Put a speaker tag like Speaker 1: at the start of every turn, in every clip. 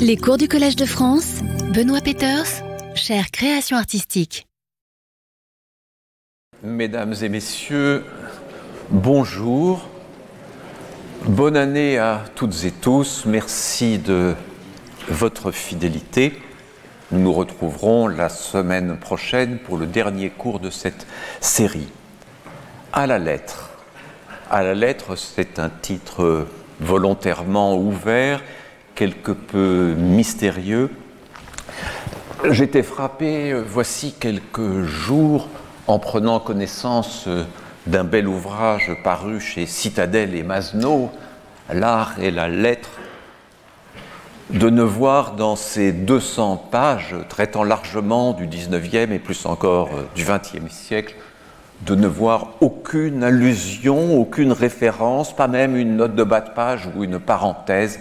Speaker 1: Les cours du Collège de France, Benoît Peters, chère création artistique.
Speaker 2: Mesdames et messieurs, bonjour. Bonne année à toutes et tous. Merci de votre fidélité. Nous nous retrouverons la semaine prochaine pour le dernier cours de cette série. À la lettre. À la lettre, c'est un titre volontairement ouvert, quelque peu mystérieux. J'étais frappé, voici quelques jours, en prenant connaissance d'un bel ouvrage paru chez Citadel et Masneau, L'art et la lettre, de ne voir dans ces 200 pages traitant largement du 19e et plus encore euh, du 20e siècle, de ne voir aucune allusion, aucune référence, pas même une note de bas de page ou une parenthèse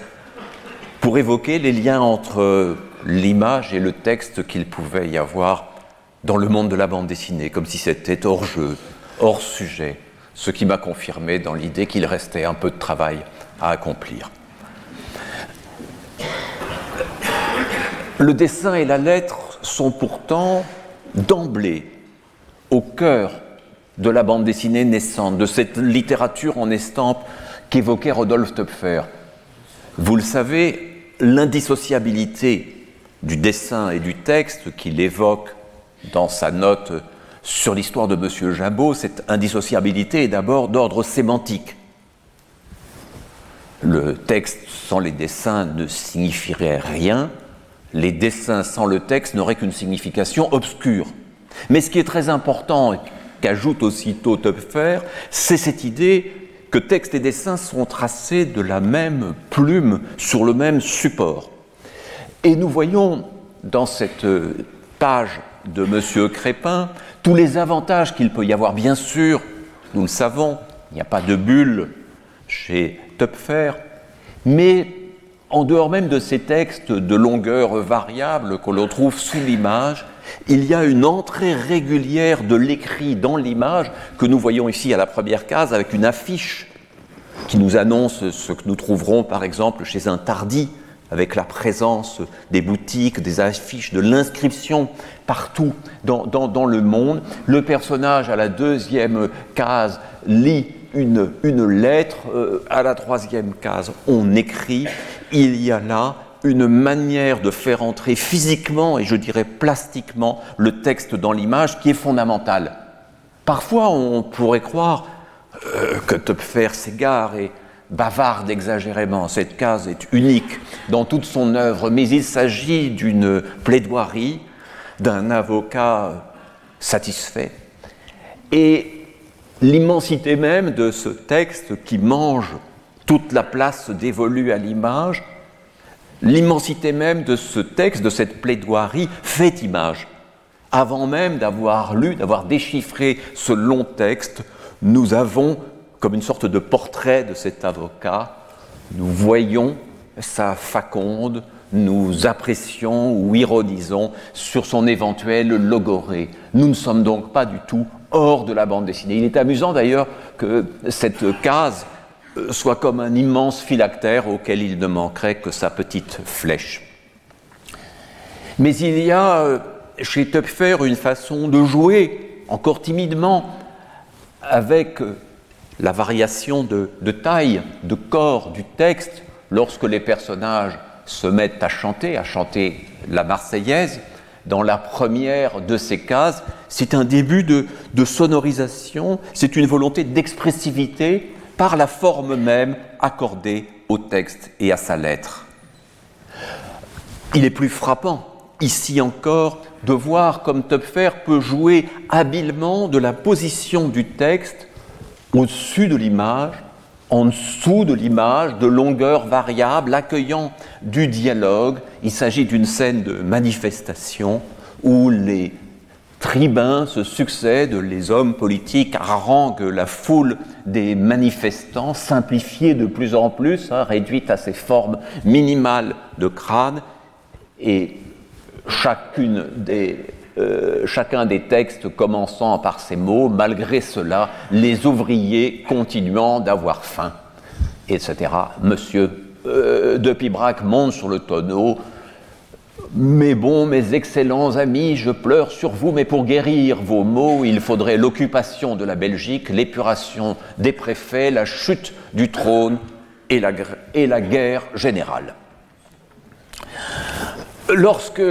Speaker 2: pour évoquer les liens entre l'image et le texte qu'il pouvait y avoir dans le monde de la bande dessinée, comme si c'était hors jeu, hors sujet, ce qui m'a confirmé dans l'idée qu'il restait un peu de travail à accomplir. Le dessin et la lettre sont pourtant d'emblée au cœur de la bande dessinée naissante, de cette littérature en estampe qu'évoquait Rodolphe Töpfer. Vous le savez, l'indissociabilité du dessin et du texte qu'il évoque dans sa note sur l'histoire de M. Jabot, cette indissociabilité est d'abord d'ordre sémantique. Le texte sans les dessins ne signifierait rien, les dessins sans le texte n'auraient qu'une signification obscure. Mais ce qui est très important, qu'ajoute aussitôt Töpfer, c'est cette idée que texte et dessin sont tracés de la même plume sur le même support. Et nous voyons dans cette page de M. Crépin tous les avantages qu'il peut y avoir. Bien sûr, nous le savons, il n'y a pas de bulle chez Töpfer, mais en dehors même de ces textes de longueur variable que l'on trouve sous l'image, il y a une entrée régulière de l'écrit dans l'image que nous voyons ici à la première case avec une affiche qui nous annonce ce que nous trouverons par exemple chez un tardi avec la présence des boutiques, des affiches, de l'inscription partout dans, dans, le monde. Le personnage à la deuxième case lit une, une lettre, euh, à la troisième case on écrit, il y a là une manière de faire entrer physiquement et je dirais plastiquement le texte dans l'image qui est fondamentale. Parfois, on pourrait croire euh, que Topfer s'égare et bavarde exagérément. Cette case est unique dans toute son œuvre, mais il s'agit d'une plaidoirie d'un avocat satisfait. Et l'immensité même de ce texte qui mange toute la place dévolue à l'image, l'immensité même de ce texte, de cette plaidoirie, fait image. Avant même d'avoir lu, d'avoir déchiffré ce long texte, nous avons, comme une sorte de portrait de cet avocat, nous voyons sa faconde, nous apprécions ou ironisons sur son éventuel logoré. Nous ne sommes donc pas du tout hors de la bande dessinée. Il est amusant d'ailleurs que cette case soit comme un immense phylactère auquel il ne manquerait que sa petite flèche. Mais il y a euh, chez Töpfer une façon de jouer, encore timidement, avec euh, la variation de, taille, de corps du texte, lorsque les personnages se mettent à chanter, à chanter la Marseillaise. Dans la première de ces cases, c'est un début de sonorisation, c'est une volonté d'expressivité par la forme même accordée au texte et à sa lettre. Il est plus frappant, ici encore, de voir comme Töpfer peut jouer habilement de la position du texte au-dessus de l'image, en dessous de l'image, de longueur variable, accueillant du dialogue. Il s'agit d'une scène de manifestation où les tribuns se succèdent, les hommes politiques haranguent la foule des manifestants, simplifiée de plus en plus, hein, réduite à ses formes minimales de crâne, et euh, chacun des textes commençant par ces mots, malgré cela, les ouvriers continuant d'avoir faim, etc. Monsieur euh, de Pibrac monte sur le tonneau. Mes bons, mes excellents amis, je pleure sur vous, mais pour guérir vos maux, il faudrait l'occupation de la Belgique, l'épuration des préfets, la chute du trône et la, guerre générale. Lorsque,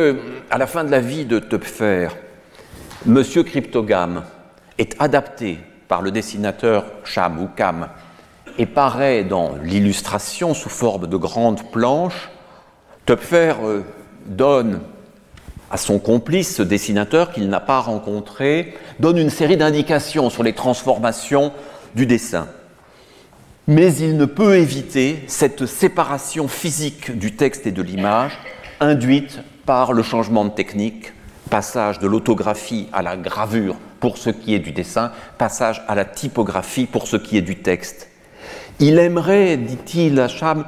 Speaker 2: à la fin de la vie de Töpfer, M. Cryptogame est adapté par le dessinateur Cham ou Cam et paraît dans l'illustration sous forme de grandes planches, Töpfer euh, donne à son complice, ce dessinateur qu'il n'a pas rencontré, donne une série d'indications sur les transformations du dessin. Mais il ne peut éviter cette séparation physique du texte et de l'image induite par le changement de technique, passage de l'autographie à la gravure pour ce qui est du dessin, passage à la typographie pour ce qui est du texte. Il aimerait, dit-il à Cham,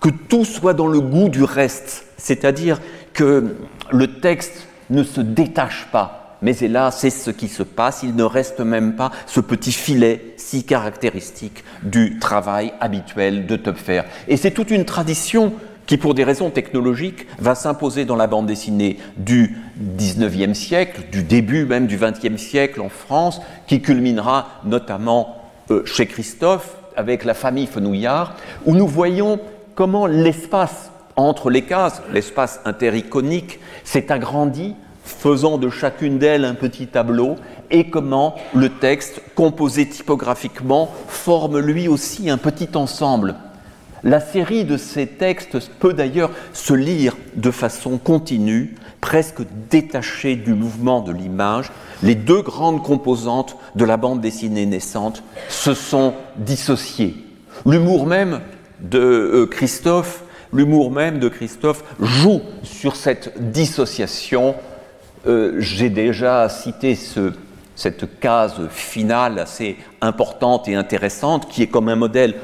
Speaker 2: que tout soit dans le goût du reste, c'est-à-dire que le texte ne se détache pas, mais hélas, c'est ce qui se passe, il ne reste même pas ce petit filet si caractéristique du travail habituel de Töpfer. Et c'est toute une tradition qui, pour des raisons technologiques, va s'imposer dans la bande dessinée du 19e siècle, du début même du 20e siècle en France, qui culminera notamment euh, chez Christophe avec la famille Fenouillard, où nous voyons comment l'espace entre les cases, l'espace intericonique, s'est agrandi, faisant de chacune d'elles un petit tableau, et comment le texte, composé typographiquement, forme lui aussi un petit ensemble. La série de ces textes peut d'ailleurs se lire de façon continue, presque détachée du mouvement de l'image. Les deux grandes composantes de la bande dessinée naissante se sont dissociées. L'humour même de euh, Christophe L'humour même de Christophe joue sur cette dissociation. Euh, j'ai déjà cité cette case finale assez importante et intéressante qui est comme un modèle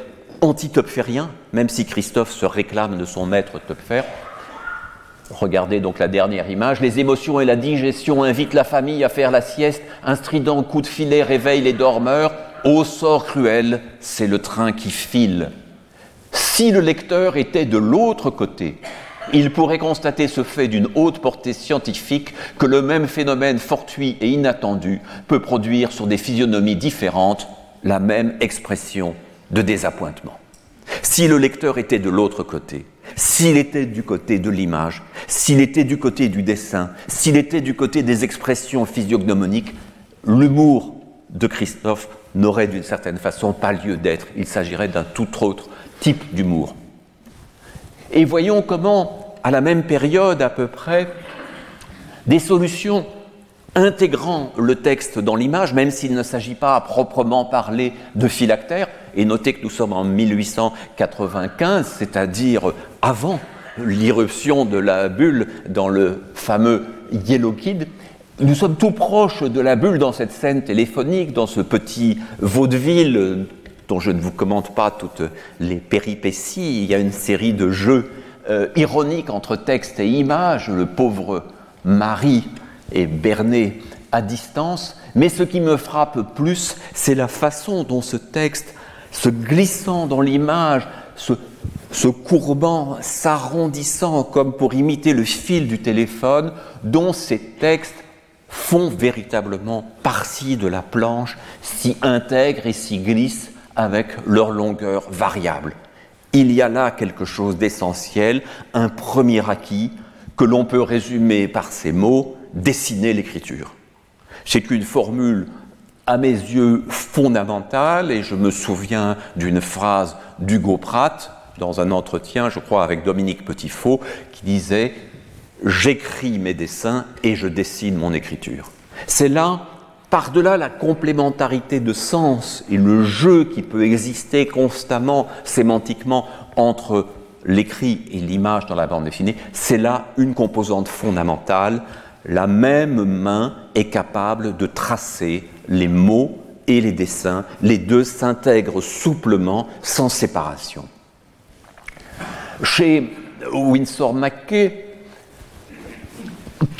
Speaker 2: anti-topférien, même si Christophe se réclame de son maître Topfer. Regardez donc la dernière image. Les émotions et la digestion invitent la famille à faire la sieste. Un strident coup de filet réveille les dormeurs. Au sort cruel, c'est le train qui file. Si le lecteur était de l'autre côté, il pourrait constater ce fait d'une haute portée scientifique que le même phénomène fortuit et inattendu peut produire sur des physionomies différentes la même expression de désappointement. Si le lecteur était de l'autre côté, s'il était du côté de l'image, s'il était du côté du dessin, s'il était du côté des expressions physiognomoniques, l'humour de Christophe n'aurait d'une certaine façon pas lieu d'être. Il s'agirait d'un tout autre type d'humour. Et voyons comment, à la même période à peu près, des solutions intégrant le texte dans l'image, même s'il ne s'agit pas à proprement parler de phylactère, et notez que nous sommes en 1895, c'est-à-dire avant l'irruption de la bulle dans le fameux Yellow Kid, nous sommes tout proches de la bulle dans cette scène téléphonique, dans ce petit vaudeville dont je ne vous commente pas toutes les péripéties. Il y a une série de jeux euh, ironiques entre texte et image. Le pauvre mari est berné à distance. Mais ce qui me frappe plus, c'est la façon dont ce texte, se glissant dans l'image, se, se courbant, s'arrondissant comme pour imiter le fil du téléphone, dont ces textes font véritablement partie de la planche, s'y intègrent et s'y glissent avec leur longueur variable. Il y a là quelque chose d'essentiel, un premier acquis que l'on peut résumer par ces mots, dessiner l'écriture. C'est une formule à mes yeux fondamentale et je me souviens d'une phrase d'Hugo Pratt dans un entretien, je crois, avec Dominique Petitfaux, qui disait J'écris mes dessins et je dessine mon écriture. C'est là par-delà la complémentarité de sens et le jeu qui peut exister constamment sémantiquement entre l'écrit et l'image dans la bande dessinée, c'est là une composante fondamentale. La même main est capable de tracer les mots et les dessins. Les deux s'intègrent souplement, sans séparation. Chez Winsor McKay,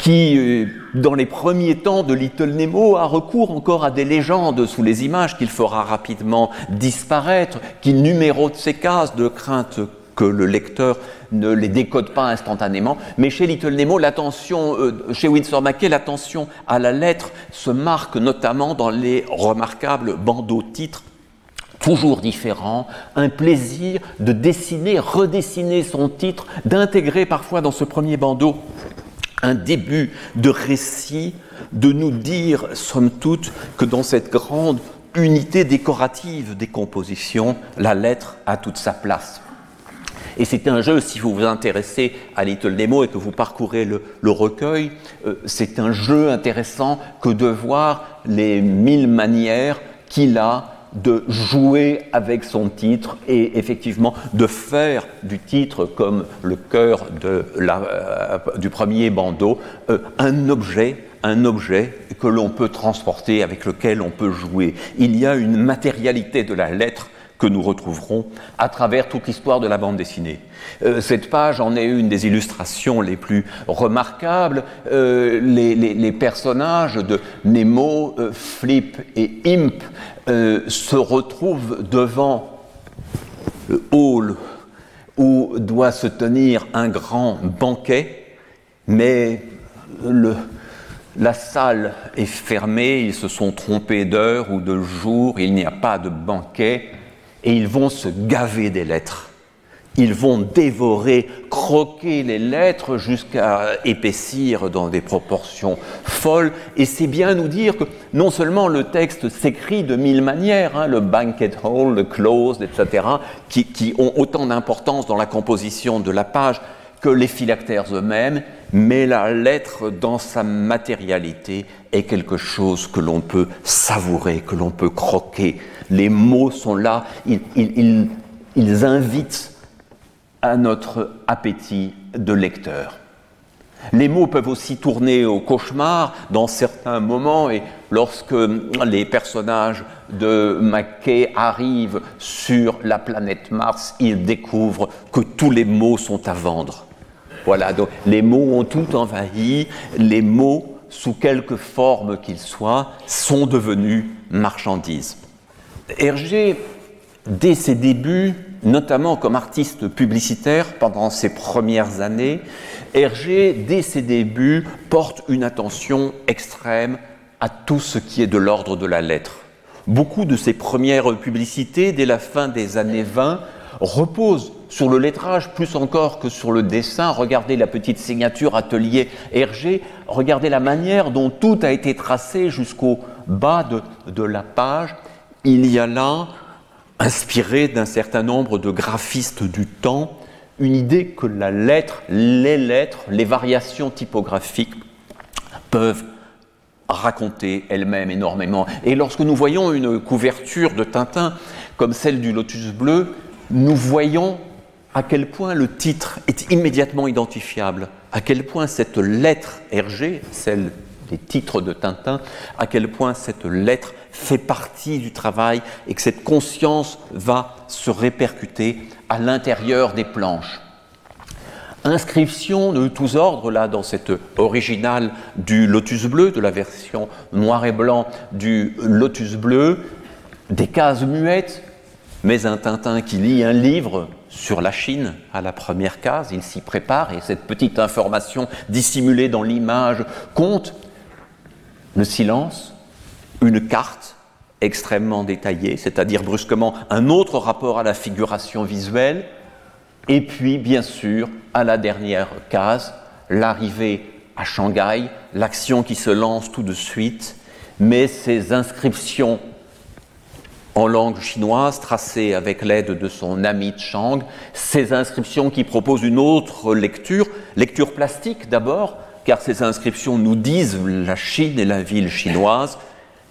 Speaker 2: qui, euh, dans les premiers temps de Little Nemo, a recours encore à des légendes sous les images qu'il fera rapidement disparaître, qui numérote ses cases de crainte que le lecteur ne les décode pas instantanément. Mais chez Little Nemo, l'attention, euh, chez Winsor McKay, l'attention à la lettre se marque notamment dans les remarquables bandeaux titres toujours différents, un plaisir de dessiner, redessiner son titre, d'intégrer parfois dans ce premier bandeau un début de récit, de nous dire, somme toute, que dans cette grande unité décorative des compositions, la lettre a toute sa place. Et c'est un jeu, si vous vous intéressez à Little Nemo et que vous parcourez le, recueil, euh, c'est un jeu intéressant que de voir les mille manières qu'il a de jouer avec son titre et effectivement de faire du titre comme le cœur euh, du premier bandeau euh, un objet un objet que l'on peut transporter, avec lequel on peut jouer. Il y a une matérialité de la lettre que nous retrouverons à travers toute l'histoire de la bande dessinée. Euh, cette page en est une des illustrations les plus remarquables. Les, personnages de Nemo, Flip et Imp se retrouvent devant le hall où doit se tenir un grand banquet, mais la salle est fermée, ils se sont trompés d'heure ou de jour, il n'y a pas de banquet, et ils vont se gaver des lettres. Ils vont dévorer, croquer les lettres jusqu'à épaissir dans des proportions folles. Et c'est bien nous dire que non seulement le texte s'écrit de mille manières, hein, le banquet hall, le closed, etc., qui ont autant d'importance dans la composition de la page, que les phylactères eux-mêmes, mais la lettre dans sa matérialité est quelque chose que l'on peut savourer, que l'on peut croquer. Les mots sont là, ils, invitent à notre appétit de lecteur. Les mots peuvent aussi tourner au cauchemar dans certains moments et lorsque les personnages de Mackay arrivent sur la planète Mars, ils découvrent que tous les mots sont à vendre. Voilà, donc les mots ont tout envahi, les mots, sous quelque forme qu'ils soient, sont devenus marchandises. Hergé, dès ses débuts, notamment comme artiste publicitaire pendant ses premières années, Hergé, dès ses débuts, porte une attention extrême à tout ce qui est de l'ordre de la lettre. Beaucoup de ses premières publicités, dès la fin des années 20, reposent sur le lettrage plus encore que sur le dessin. Regardez la petite signature atelier Hergé, regardez la manière dont tout a été tracé jusqu'au bas de, de, la page. Il y a là, inspiré d'un certain nombre de graphistes du temps, une idée que la lettre, les lettres, les variations typographiques peuvent raconter elles-mêmes énormément. Et lorsque nous voyons une couverture de Tintin comme celle du Lotus bleu, nous voyons à quel point le titre est immédiatement identifiable, à quel point cette lettre Hergé, celle des titres de Tintin, à quel point cette lettre fait partie du travail et que cette conscience va se répercuter à l'intérieur des planches. Inscription de tous ordres, là, dans cette originale du Lotus bleu, de la version noir et blanc du Lotus bleu, des cases muettes, mais un Tintin qui lit un livre sur la Chine à la première case, il s'y prépare et cette petite information dissimulée dans l'image compte. Le silence, une carte extrêmement détaillée, c'est-à-dire brusquement un autre rapport à la figuration visuelle, et puis bien sûr à la dernière case, l'arrivée à Shanghai, l'action qui se lance tout de suite, mais ces inscriptions en langue chinoise, tracée avec l'aide de son ami Chang, ces inscriptions qui proposent une autre lecture, lecture plastique d'abord, car ces inscriptions nous disent la Chine et la ville chinoise,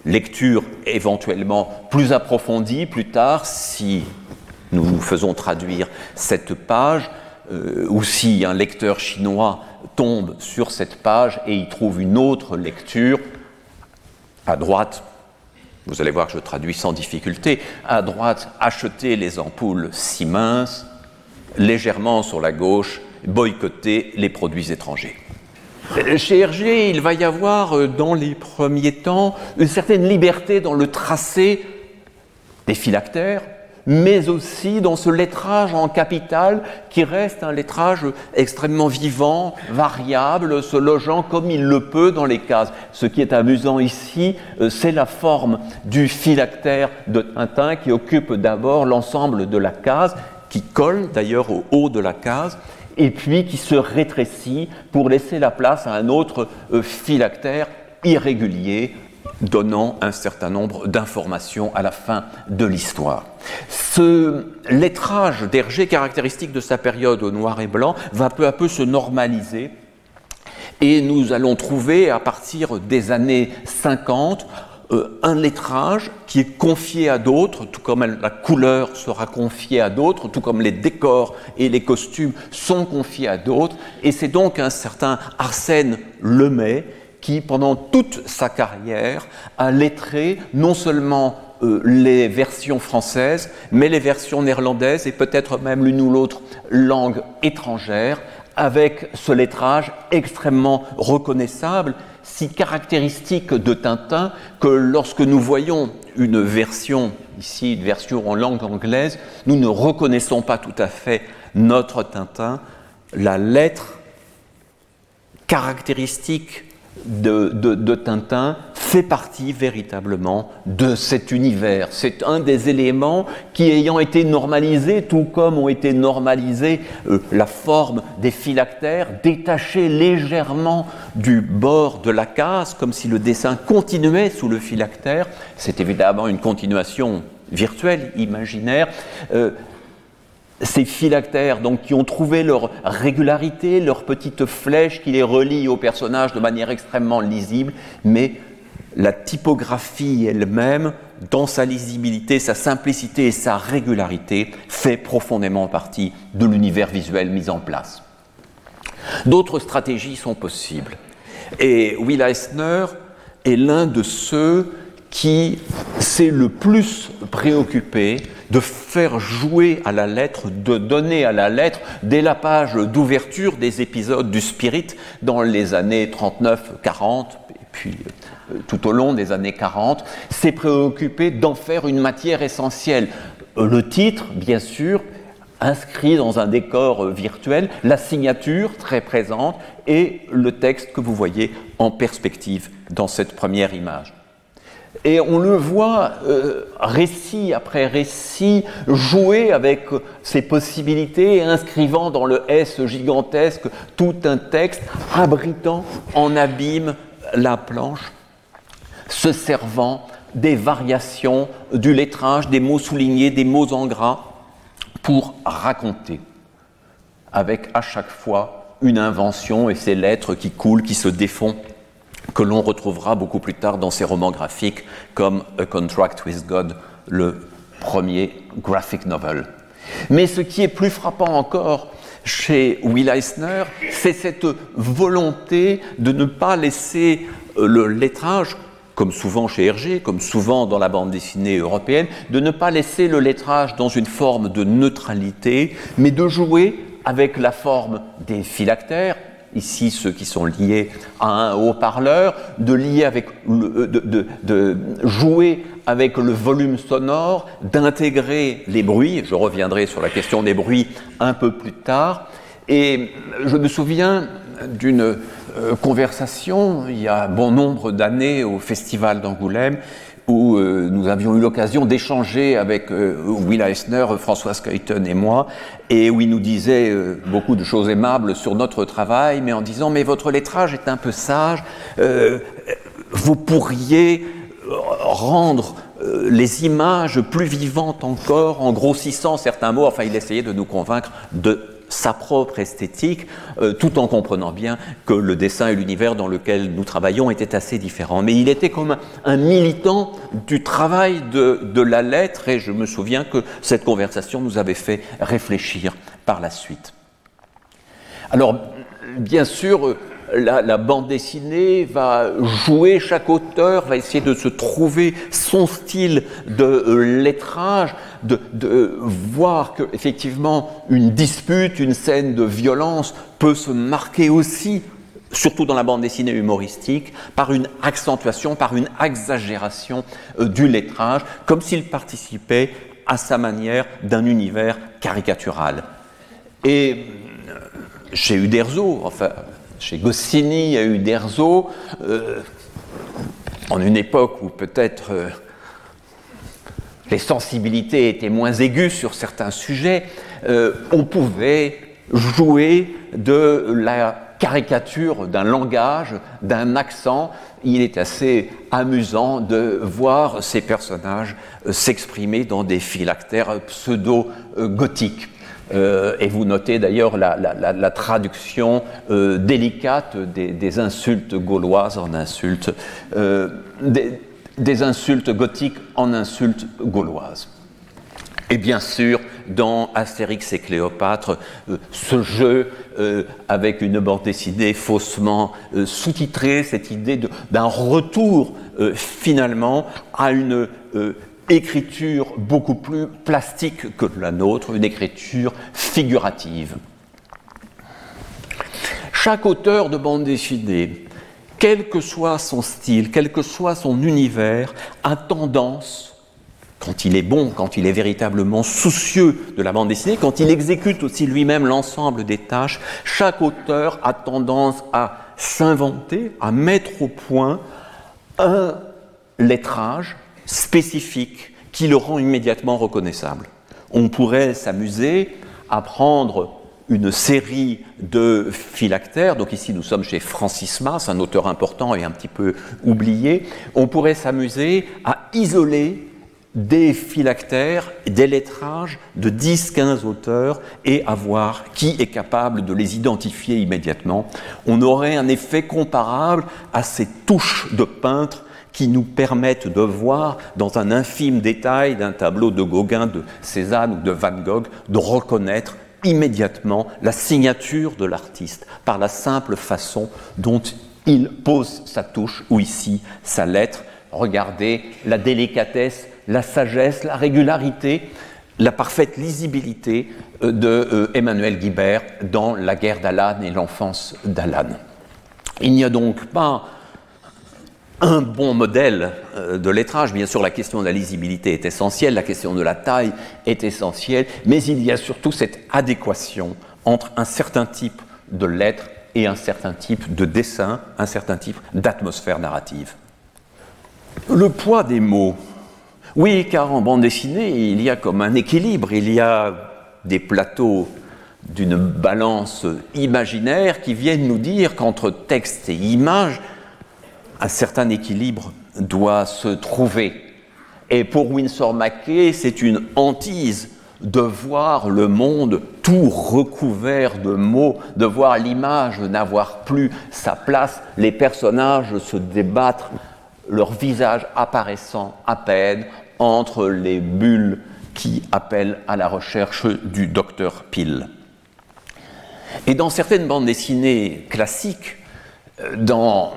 Speaker 2: lecture éventuellement plus approfondie plus tard si nous nous faisons traduire cette page, euh, ou si un lecteur chinois tombe sur cette page et y trouve une autre lecture, à droite, vous allez voir que je traduis sans difficulté. À droite, acheter les ampoules si minces. Légèrement sur la gauche, boycotter les produits étrangers. Chez Hergé, il va y avoir euh, dans les premiers temps une certaine liberté dans le tracé des phylactères, mais aussi dans ce lettrage en capital qui reste un lettrage extrêmement vivant, variable, se logeant comme il le peut dans les cases. Ce qui est amusant ici, euh, c'est la forme du phylactère de Tintin qui occupe d'abord l'ensemble de la case, qui colle d'ailleurs au haut de la case, et puis qui se rétrécit pour laisser la place à un autre euh, phylactère irrégulier, donnant un certain nombre d'informations à la fin de l'histoire. Ce lettrage d'Hergé, caractéristique de sa période au noir et blanc, va peu à peu se normaliser et nous allons trouver à partir des années 50 euh, un lettrage qui est confié à d'autres, tout comme la couleur sera confiée à d'autres, tout comme les décors et les costumes sont confiés à d'autres. Et c'est donc un certain Arsène Lemay qui, pendant toute sa carrière, a lettré non seulement euh, les versions françaises, mais les versions néerlandaises et peut-être même l'une ou l'autre langue étrangère, avec ce lettrage extrêmement reconnaissable si caractéristique de Tintin que lorsque nous voyons une version, ici une version en langue anglaise, nous ne reconnaissons pas tout à fait notre Tintin. La lettre caractéristique de, Tintin fait partie véritablement de cet univers. C'est un des éléments qui, ayant été normalisés, tout comme ont été normalisés euh, la forme des phylactères, détachés légèrement du bord de la case, comme si le dessin continuait sous le phylactère. C'est évidemment une continuation virtuelle, imaginaire. Euh, ces phylactères, donc qui ont trouvé leur régularité, leur petite flèche qui les relie au personnage de manière extrêmement lisible, mais la typographie elle-même, dans sa lisibilité, sa simplicité et sa régularité, fait profondément partie de l'univers visuel mis en place. D'autres stratégies sont possibles. Et Will Eisner est l'un de ceux qui s'est le plus préoccupé de faire jouer à la lettre, de donner à la lettre, dès la page d'ouverture des épisodes du Spirit dans les années 39-40, et puis euh, tout au long des années 40, s'est préoccupé d'en faire une matière essentielle. Euh, le titre, bien sûr, inscrit dans un décor euh, virtuel, la signature très présente et le texte que vous voyez en perspective dans cette première image. Et on le voit euh, récit après récit jouer avec ses possibilités, inscrivant dans le S gigantesque tout un texte, abritant en abîme la planche, se servant des variations du lettrage, des mots soulignés, des mots en gras, pour raconter, avec à chaque fois une invention et ces lettres qui coulent, qui se défont que l'on retrouvera beaucoup plus tard dans ses romans graphiques comme A Contract with God, le premier graphic novel. Mais ce qui est plus frappant encore chez Will Eisner, c'est cette volonté de ne pas laisser euh, le lettrage, comme souvent chez Hergé, comme souvent dans la bande dessinée européenne, de ne pas laisser le lettrage dans une forme de neutralité, mais de jouer avec la forme des phylactères, ici ceux qui sont liés à un haut-parleur, de, lier avec euh, jouer avec le volume sonore, d'intégrer les bruits, je reviendrai sur la question des bruits un peu plus tard, et je me souviens d'une euh, conversation il y a bon nombre d'années au Festival d'Angoulême où euh, nous avions eu l'occasion d'échanger avec euh, Will Eisner, François Skeuten et moi, et où il nous disait euh, beaucoup de choses aimables sur notre travail, mais en disant mais votre lettrage est un peu sage, vous pourriez rendre les images plus vivantes encore en grossissant certains mots. Enfin, il essayait de nous convaincre de sa propre esthétique, euh, tout en comprenant bien que le dessin et l'univers dans lequel nous travaillons étaient assez différents. Mais il était comme un, militant du travail de, de, la lettre, et je me souviens que cette conversation nous avait fait réfléchir par la suite. Alors, bien sûr, la, bande dessinée va jouer, chaque auteur va essayer de se trouver son style de euh, lettrage, de, de voir qu'effectivement une dispute, une scène de violence peut se marquer aussi surtout dans la bande dessinée humoristique, par une accentuation, par une exagération euh, du lettrage, comme s'il participait à sa manière d'un univers caricatural. Et euh, chez Uderzo, enfin, chez Goscinny, il y a eu Uderzo, euh, en une époque où peut-être euh, les sensibilités étaient moins aiguës sur certains sujets, on pouvait jouer de la caricature d'un langage, d'un accent. Il est assez amusant de voir ces personnages euh, s'exprimer dans des phylactères pseudo-gothiques. Euh, et vous notez d'ailleurs la, traduction euh, délicate des, insultes gauloises en insultes, des, insultes gothiques en insultes gauloises. Et bien sûr, dans Astérix et Cléopâtre, euh, ce jeu euh, avec une bande dessinée faussement euh, sous-titrée, cette idée d'un retour finalement à une écriture beaucoup plus plastique que la nôtre, une écriture figurative. Chaque auteur de bande dessinée, quel que soit son style, quel que soit son univers, a tendance quand il est bon, quand il est véritablement soucieux de la bande dessinée, quand il exécute aussi lui-même l'ensemble des tâches, chaque auteur a tendance à s'inventer, à mettre au point un lettrage spécifique qui le rend immédiatement reconnaissable. On pourrait s'amuser à prendre une série de phylactères, donc ici nous sommes chez Francis Mas, un auteur important et un petit peu oublié, on pourrait s'amuser à isoler des phylactères, des lettrages de 10-15 auteurs et à voir qui est capable de les identifier immédiatement. On aurait un effet comparable à ces touches de peintre qui nous permettent de voir dans un infime détail d'un tableau de Gauguin, de Cézanne ou de Van Gogh, de reconnaître immédiatement la signature de l'artiste par la simple façon dont il pose sa touche ou ici sa lettre. Regardez la délicatesse la sagesse, la régularité, la parfaite lisibilité euh, de euh, Emmanuel Guibert dans La guerre d'Alan et l'enfance d'Alan. Il n'y a donc pas un bon modèle euh, de lettrage. Bien sûr, la question de la lisibilité est essentielle, la question de la taille est essentielle, mais il y a surtout cette adéquation entre un certain type de lettres et un certain type de dessin, un certain type d'atmosphère narrative. Le poids des mots oui, car en bande dessinée, il y a comme un équilibre, il y a des plateaux d'une balance imaginaire qui viennent nous dire qu'entre texte et image, un certain équilibre doit se trouver. Et pour Winsor McKay, c'est une hantise de voir le monde tout recouvert de mots, de voir l'image n'avoir plus sa place, les personnages se débattre leur visage apparaissant à peine entre les bulles qui appellent à la recherche du docteur Peel. Et dans certaines bandes dessinées classiques, euh, dans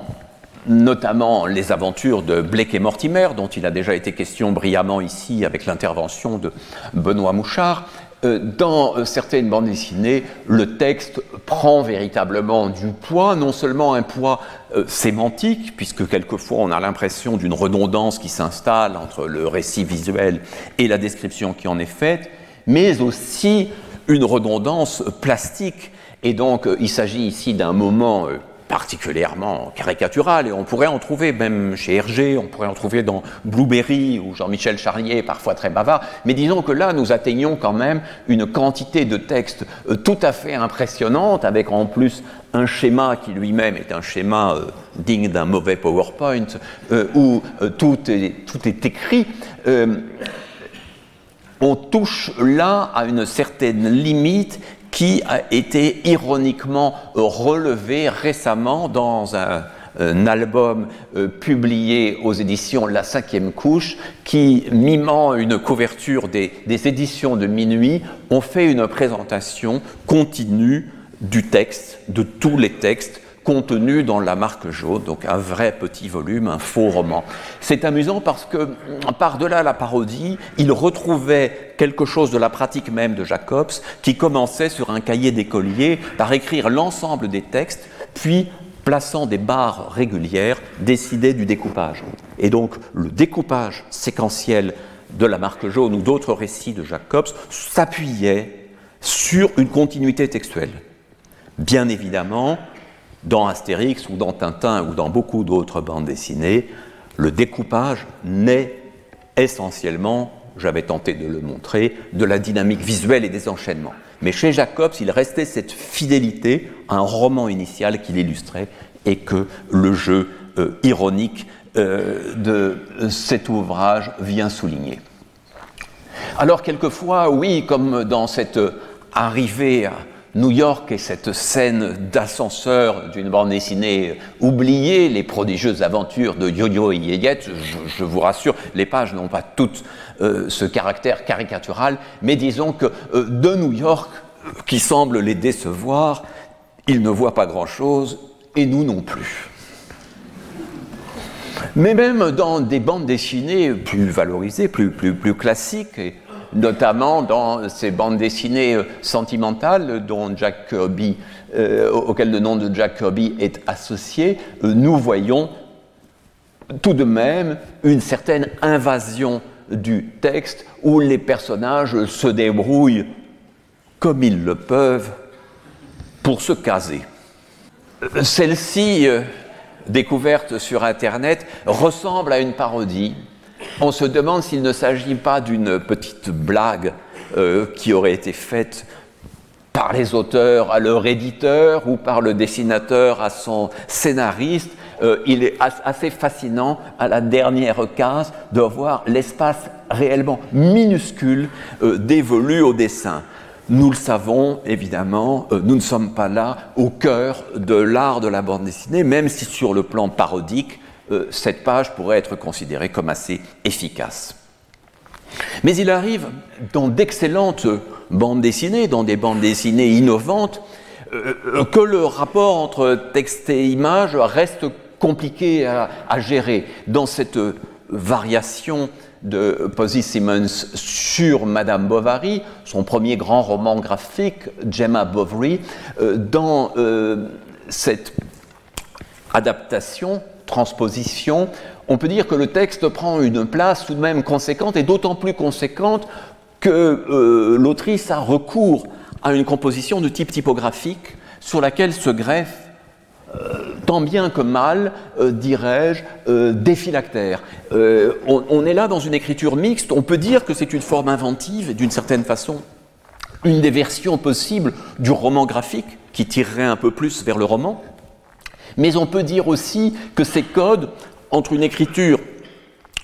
Speaker 2: notamment les aventures de Blake et Mortimer, dont il a déjà été question brillamment ici avec l'intervention de Benoît Mouchard, euh, dans euh, certaines bandes dessinées, le texte prend véritablement du poids, non seulement un poids euh, sémantique, puisque quelquefois on a l'impression d'une redondance qui s'installe entre le récit visuel et la description qui en est faite, mais aussi une redondance plastique. Et donc il s'agit ici d'un moment particulièrement caricatural, et on pourrait en trouver même chez Hergé, on pourrait en trouver dans Blueberry ou Jean-Michel Charlier, parfois très bavard, mais disons que là, nous atteignons quand même une quantité de textes euh, tout à fait impressionnante, avec en plus un schéma qui lui-même est un schéma euh, digne d'un mauvais PowerPoint, euh, où tout, est, tout est écrit. On touche là à une certaine limite qui a été ironiquement relevé récemment dans un, album euh, publié aux éditions La Cinquième Couche, qui, mimant une couverture des, des, éditions de minuit, ont fait une présentation continue du texte, de tous les textes contenu dans la marque jaune, donc un vrai petit volume, un faux roman. C'est amusant parce que, par-delà la parodie, il retrouvait quelque chose de la pratique même de Jacobs, qui commençait sur un cahier d'écolier par écrire l'ensemble des textes, puis plaçant des barres régulières, décidait du découpage. Et donc le découpage séquentiel de la marque jaune ou d'autres récits de Jacobs s'appuyaient sur une continuité textuelle. Bien évidemment, dans Astérix ou dans Tintin ou dans beaucoup d'autres bandes dessinées, le découpage naît essentiellement, j'avais tenté de le montrer, de la dynamique visuelle et des enchaînements. Mais chez Jacobs, il restait cette fidélité à un roman initial qu'il illustrait et que le jeu euh, ironique euh, de cet ouvrage vient souligner. Alors quelquefois, oui, comme dans cette arrivée à New York et cette scène d'ascenseur d'une bande dessinée oubliée, les prodigieuses aventures de Yo-Yo et Yeyette, je, vous rassure, les pages n'ont pas toutes euh, ce caractère caricatural, mais disons que euh, de New York, qui semble les décevoir, ils ne voient pas grand-chose, et nous non plus. Mais même dans des bandes dessinées plus valorisées, plus, classiques, notamment dans ces bandes dessinées euh, sentimentales dont euh, le nom de Jack Kirby est associé, euh, nous voyons tout de même une certaine invasion du texte où les personnages se débrouillent comme ils le peuvent pour se caser. Celle-ci, découverte sur Internet, ressemble à une parodie on se demande s'il ne s'agit pas d'une petite blague euh, qui aurait été faite par les auteurs à leur éditeur ou par le dessinateur à son scénariste. Euh, il est assez fascinant à la dernière case de voir l'espace réellement minuscule euh, dévolu au dessin. Nous le savons, évidemment, nous ne sommes pas là au cœur de l'art de la bande dessinée, même si sur le plan parodique, euh, cette page pourrait être considérée comme assez efficace. Mais il arrive dans d'excellentes bandes dessinées, dans des bandes dessinées innovantes, euh, que le rapport entre texte et image reste compliqué à, gérer. Dans cette variation de Posy Simmons sur Madame Bovary, son premier grand roman graphique, Gemma Bovary, euh, dans cette adaptation, transposition, on peut dire que le texte prend une place tout de même conséquente, et d'autant plus conséquente que euh, l'autrice a recours à une composition de type typographique sur laquelle se greffe euh, tant bien que mal, euh, dirais-je, des phylactères. On, on, est là dans une écriture mixte, on peut dire que c'est une forme inventive, d'une certaine façon, une des versions possibles du roman graphique, qui tirerait un peu plus vers le roman, mais on peut dire aussi que ces codes, entre une écriture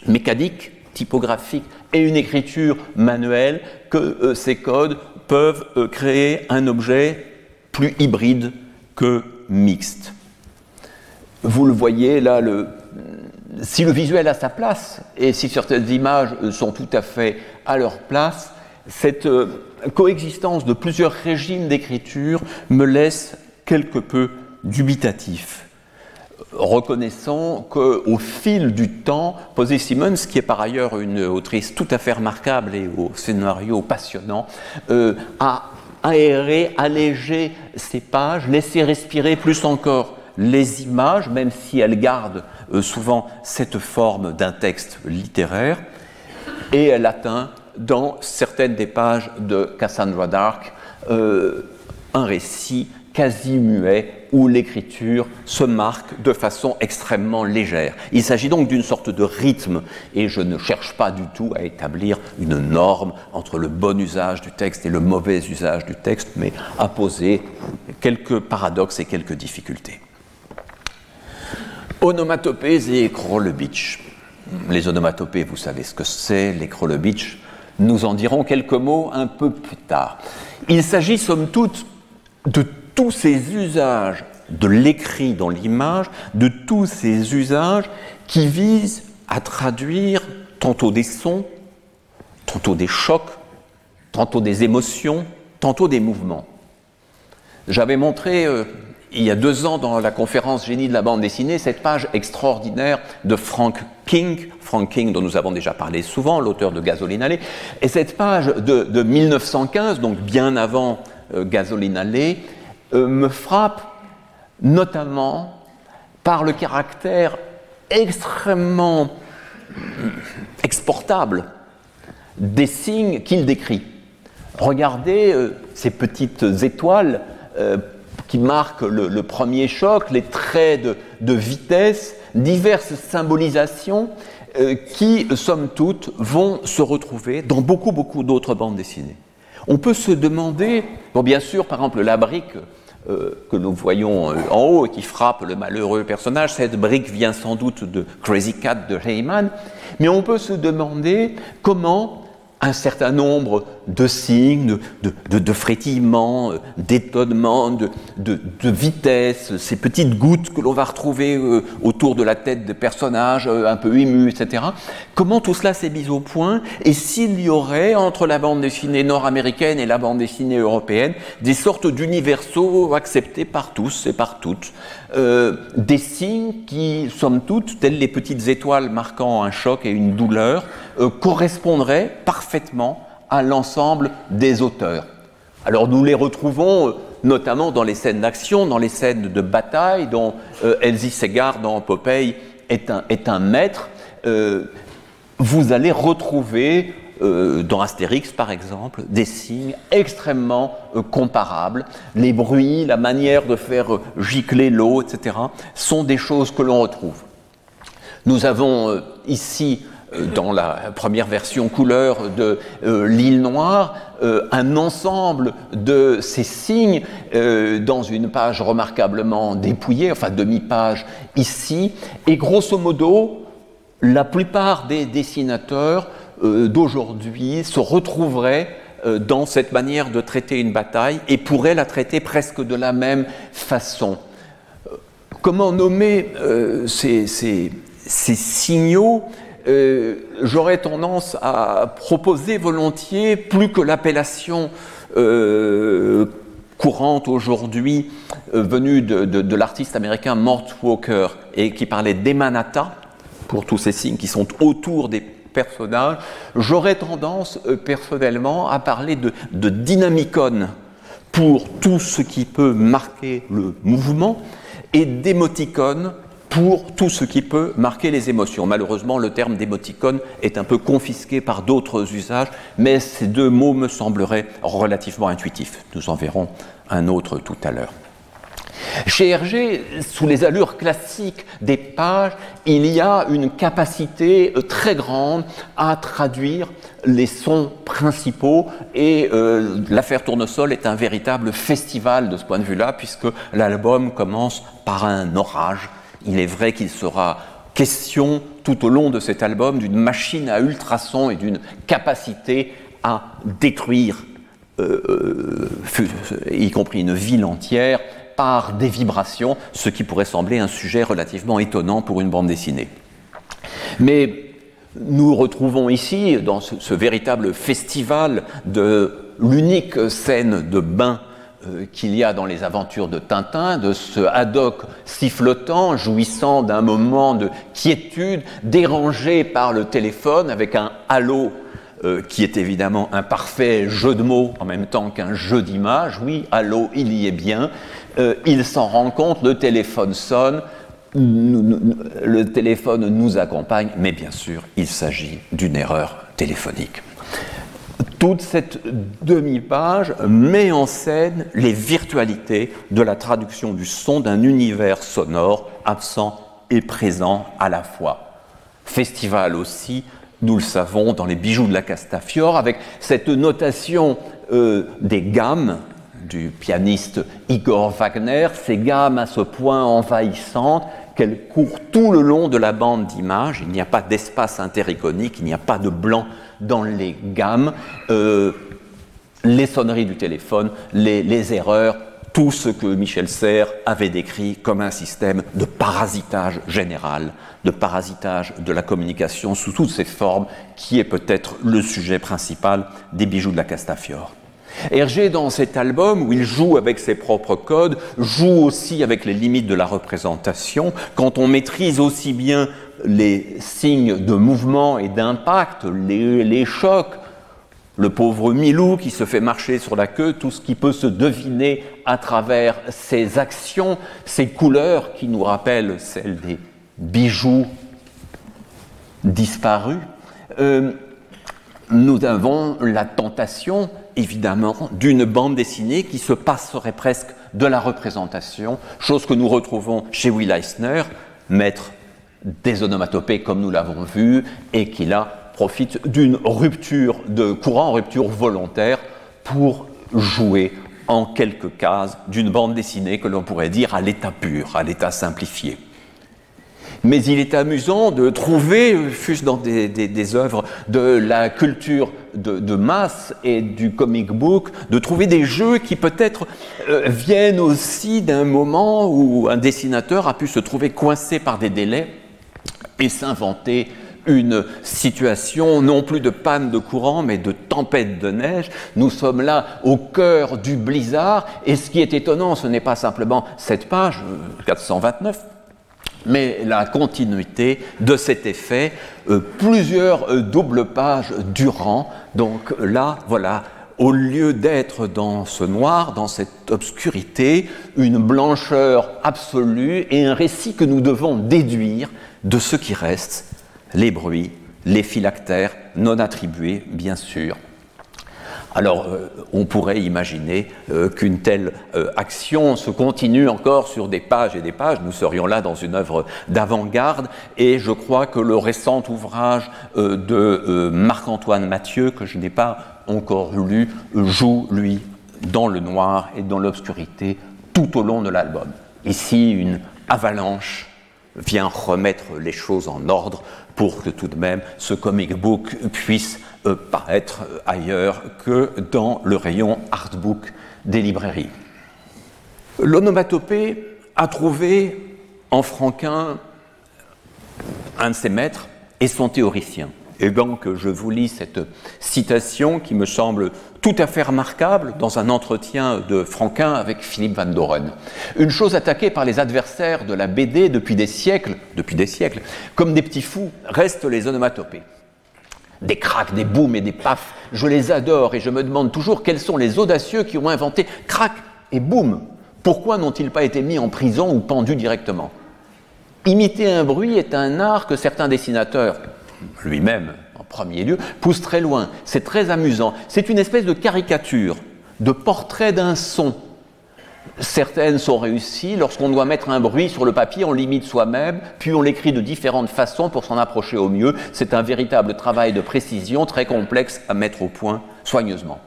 Speaker 2: mécanique, typographique, et une écriture manuelle, que euh, ces codes peuvent euh, créer un objet plus hybride que mixte. Vous le voyez là, si le visuel a sa place, et si certaines images sont tout à fait à leur place, cette euh, coexistence de plusieurs régimes d'écriture me laisse quelque peu dubitatif. Reconnaissons qu'au fil du temps, Posey Simmons, qui est par ailleurs une autrice tout à fait remarquable et au scénario passionnant, euh, a aéré, allégé ses pages, laissé respirer plus encore les images, même si elles gardent euh, souvent cette forme d'un texte littéraire, et elle atteint dans certaines des pages de Cassandra Dark euh, un récit quasi muet où l'écriture se marque de façon extrêmement légère. Il s'agit donc d'une sorte de rythme et je ne cherche pas du tout à établir une norme entre le bon usage du texte et le mauvais usage du texte, mais à poser quelques paradoxes et quelques difficultés. Onomatopées et Krolebitsch. Les onomatopées, vous savez ce que c'est, les Krolebitsch, nous en dirons quelques mots un peu plus tard. Il s'agit somme toute de tous ces usages de l'écrit dans l'image, de tous ces usages qui visent à traduire tantôt des sons, tantôt des chocs, tantôt des émotions, tantôt des mouvements. J'avais montré euh, il y a deux ans dans la conférence Génie de la bande dessinée cette page extraordinaire de Frank King, Frank King dont nous avons déjà parlé souvent, l'auteur de Gasoline Alley, et cette page de, 1915, donc bien avant euh, Gasoline Alley, euh, me frappe notamment par le caractère extrêmement exportable des signes qu'il décrit. Regardez euh, ces petites étoiles euh, qui marquent le, premier choc, les traits de, vitesse, diverses symbolisations euh, qui, somme toute, vont se retrouver dans beaucoup, beaucoup d'autres bandes dessinées. On peut se demander, bien sûr, par exemple, la brique que nous voyons en haut et qui frappe le malheureux personnage, cette brique vient sans doute de Crazy Cat de Heyman, mais on peut se demander comment un certain nombre de signes, de, de, frétillements, euh, d'étonnements, de, vitesse, ces petites gouttes que l'on va retrouver euh, autour de la tête de personnages euh, un peu émus, etc. Comment tout cela s'est mis au point et s'il y aurait entre la bande dessinée nord-américaine et la bande dessinée européenne des sortes d'universaux acceptés par tous et par toutes, des signes qui, somme toute, telles les petites étoiles marquant un choc et une douleur, correspondraient parfaitement à l'ensemble des auteurs. Alors nous les retrouvons euh, notamment dans les scènes d'action, dans les scènes de bataille, dont euh, Elsie Segar dans Popeye est un, est un maître. Euh, vous allez retrouver dans Astérix par exemple des signes extrêmement comparables. Les bruits, la manière de faire gicler l'eau, etc., sont des choses que l'on retrouve. Nous avons ici dans la première version couleur de euh, l'île Noire, euh, un ensemble de ces signes dans une page remarquablement dépouillée, enfin demi-page ici, et grosso modo, la plupart des dessinateurs d'aujourd'hui se retrouveraient dans cette manière de traiter une bataille et pourraient la traiter presque de la même façon. Comment nommer ces, ces signaux euh, j'aurais tendance à proposer volontiers, plus que l'appellation euh, courante aujourd'hui euh, venue de, l'artiste américain Mort Walker et qui parlait d'emanata, pour tous ces signes qui sont autour des personnages, j'aurais tendance personnellement à parler de, de dynamicon pour tout ce qui peut marquer le mouvement et d'émoticône pour tout ce qui peut marquer les émotions. Malheureusement, le terme d'émoticône est un peu confisqué par d'autres usages, mais ces deux mots me sembleraient relativement intuitifs. Nous en verrons un autre tout à l'heure. Chez Hergé, sous les allures classiques des pages, il y a une capacité euh, très grande à traduire les sons principaux et euh, l'affaire Tournesol est un véritable festival de ce point de vue-là puisque l'album commence par un orage il est vrai qu'il sera question tout au long de cet album d'une machine à ultrasons et d'une capacité à détruire, euh, euh, y compris une ville entière, par des vibrations, ce qui pourrait sembler un sujet relativement étonnant pour une bande dessinée. Mais nous retrouvons ici, dans ce véritable festival de l'unique scène de bain euh, qu'il y a dans les aventures de Tintin, de ce Haddock sifflotant, jouissant d'un moment de quiétude, dérangé par le téléphone avec un halo euh, qui est évidemment un parfait jeu de mots en même temps qu'un jeu d'images. Oui, halo, il y est bien. Euh, il s'en rend compte, le téléphone sonne, le téléphone nous accompagne, mais bien sûr, il s'agit d'une erreur téléphonique. Toute cette demi-page met en scène les virtualités de la traduction du son d'un univers sonore absent et présent à la fois. Festival aussi, nous le savons, dans les bijoux de la Castafiore, avec cette notation euh, des gammes du pianiste Igor Wagner, ces gammes à ce point envahissantes qu'elles courent tout le long de la bande d'images. Il n'y a pas d'espace intericonique, il n'y a pas de blanc dans les gammes, euh, les sonneries du téléphone, les, erreurs, tout ce que Michel Serres avait décrit comme un système de parasitage général, de parasitage de la communication sous toutes ses formes, qui est peut-être le sujet principal des bijoux de la Castafiore. Hergé, dans cet album, où il joue avec ses propres codes, joue aussi avec les limites de la représentation. Quand on maîtrise aussi bien les signes de mouvement et d'impact, les, chocs, le pauvre Milou qui se fait marcher sur la queue, tout ce qui peut se deviner à travers ses actions, ses couleurs qui nous rappellent celles des bijoux disparus. Euh, nous avons la tentation, évidemment, d'une bande dessinée qui se passerait presque de la représentation, chose que nous retrouvons chez Will Eisner, maître des onomatopées comme nous l'avons vu, et qui là profite d'une rupture de courant, rupture volontaire, pour jouer en quelques cases d'une bande dessinée que l'on pourrait dire à l'état pur, à l'état simplifié. Mais il est amusant de trouver, fût-ce dans des, œuvres de la culture de, masse et du comic book, de trouver des jeux qui peut-être euh, viennent aussi d'un moment où un dessinateur a pu se trouver coincé par des délais et s'inventer une situation non plus de panne de courant, mais de tempête de neige. Nous sommes là au cœur du blizzard, et ce qui est étonnant, ce n'est pas simplement cette page, 429, euh, mais la continuité de cet effet, euh, plusieurs euh, doubles pages durant. Donc là, voilà, au lieu d'être dans ce noir, dans cette obscurité, une blancheur absolue et un récit que nous devons déduire de ce qui reste, les bruits, les phylactères non attribués, bien sûr, alors, euh, on pourrait imaginer euh, qu'une telle euh, action se continue encore sur des pages et des pages. Nous serions là dans une œuvre d'avant-garde, et je crois que le récent ouvrage de Marc-Antoine Mathieu, que je n'ai pas encore lu, joue, lui, dans le noir et dans l'obscurité tout au long de l'album. Ici, une avalanche vient remettre les choses en ordre pour que tout de même ce comic book puisse euh, paraître ailleurs que dans le rayon artbook des librairies. L'onomatopée a trouvé en Franquin un de ses maîtres et son théoricien. Et donc je vous lis cette citation qui me semble tout à fait remarquable dans un entretien de Franquin avec Philippe Van Doren. Une chose attaquée par les adversaires de la BD depuis des siècles, depuis des siècles, comme des petits fous, restent les onomatopées des cracks, des booms et des pafs. Je les adore et je me demande toujours quels sont les audacieux qui ont inventé crack et boom. Pourquoi n'ont-ils pas été mis en prison ou pendus directement? Imiter un bruit est un art que certains dessinateurs, lui-même en premier lieu, poussent très loin. C'est très amusant. C'est une espèce de caricature, de portrait d'un son Certaines sont réussies. Lorsqu'on doit mettre un bruit sur le papier, on limite soi-même, puis on l'écrit de différentes façons pour s'en approcher au mieux. C'est un véritable travail de précision très complexe à mettre au point soigneusement.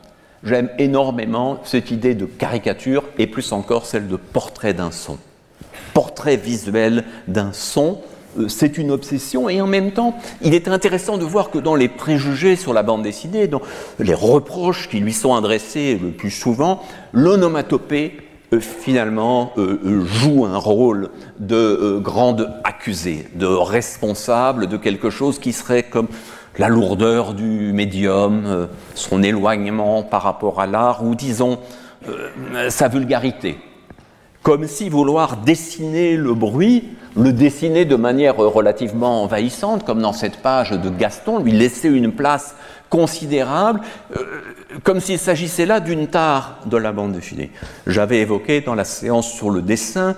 Speaker 2: J'aime énormément cette idée de caricature et plus encore celle de portrait d'un son. Portrait visuel d'un son, euh, c'est une obsession et en même temps, il est intéressant de voir que dans les préjugés sur la bande dessinée, dans les reproches qui lui sont adressés le plus souvent, l'onomatopée finalement euh, euh, joue un rôle de grande accusée, de responsable de quelque chose qui serait comme la lourdeur du médium, son éloignement par rapport à l'art, ou disons sa vulgarité. Comme si vouloir dessiner le bruit, le dessiner de manière relativement envahissante, comme dans cette page de Gaston, lui laisser une place considérable, euh, comme s'il s'agissait là d'une tare de la bande dessinée. J'avais évoqué dans la séance sur le dessin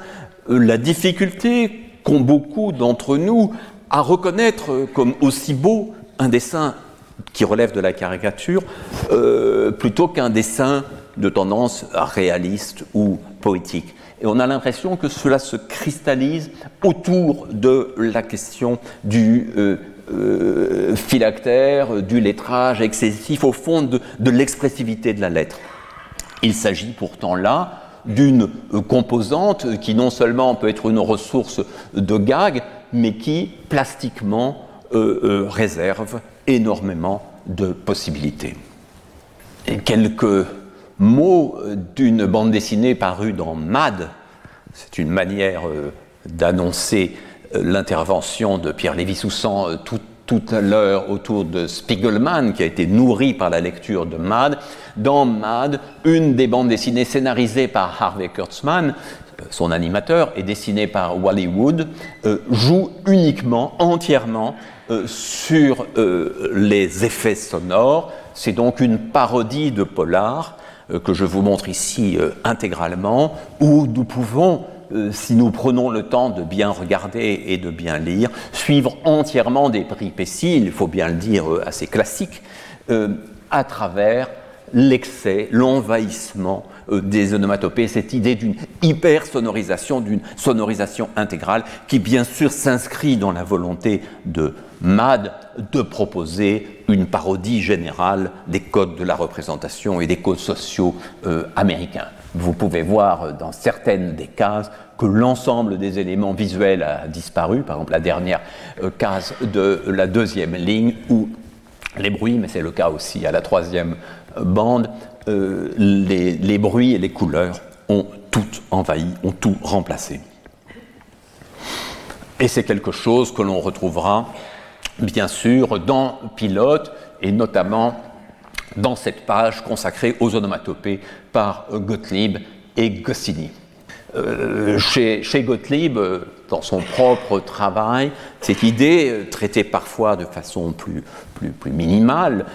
Speaker 2: euh, la difficulté qu'ont beaucoup d'entre nous à reconnaître comme aussi beau un dessin qui relève de la caricature euh, plutôt qu'un dessin de tendance réaliste ou poétique. Et on a l'impression que cela se cristallise autour de la question du euh, phylactère, du lettrage excessif, au fond de, l'expressivité de la lettre. Il s'agit pourtant là d'une euh, composante qui non seulement peut être une ressource de gag, mais qui plastiquement euh, réserve énormément de possibilités. Quelques mots d'une bande dessinée parue dans Mad, c'est une manière d'annoncer l'intervention de Pierre Lévy-Soussan euh, tout, à l'heure autour de Spiegelman, qui a été nourri par la lecture de Mad. Dans Mad, une des bandes dessinées scénarisées par Harvey Kurtzman, euh, son animateur, et dessinée par Wally Wood, euh, joue uniquement, entièrement sur les effets sonores. C'est donc une parodie de Polar que je vous montre ici intégralement, où nous pouvons euh, si nous prenons le temps de bien regarder et de bien lire, suivre entièrement des péripéties, il faut bien le dire, euh, assez classiques, à travers l'excès, l'envahissement euh, des onomatopées, cette idée d'une hyper-sonorisation, d'une sonorisation intégrale qui bien sûr s'inscrit dans la volonté de Mad de proposer une parodie générale des codes de la représentation et des codes sociaux euh, américains. Vous pouvez voir euh, dans certaines des cases que l'ensemble des éléments visuels a disparu, par exemple la dernière case de la deuxième ligne où les bruits, mais c'est le cas aussi à la troisième bande, euh, les, bruits et les couleurs ont tout envahi, ont tout remplacé. Et c'est quelque chose que l'on retrouvera bien sûr dans Pilote et notamment dans cette page consacrée aux onomatopées par Gottlieb et Goscinny. Euh, chez, Gottlieb, euh, dans son propre travail, cette idée, euh, traitée parfois de façon plus, plus, plus minimale,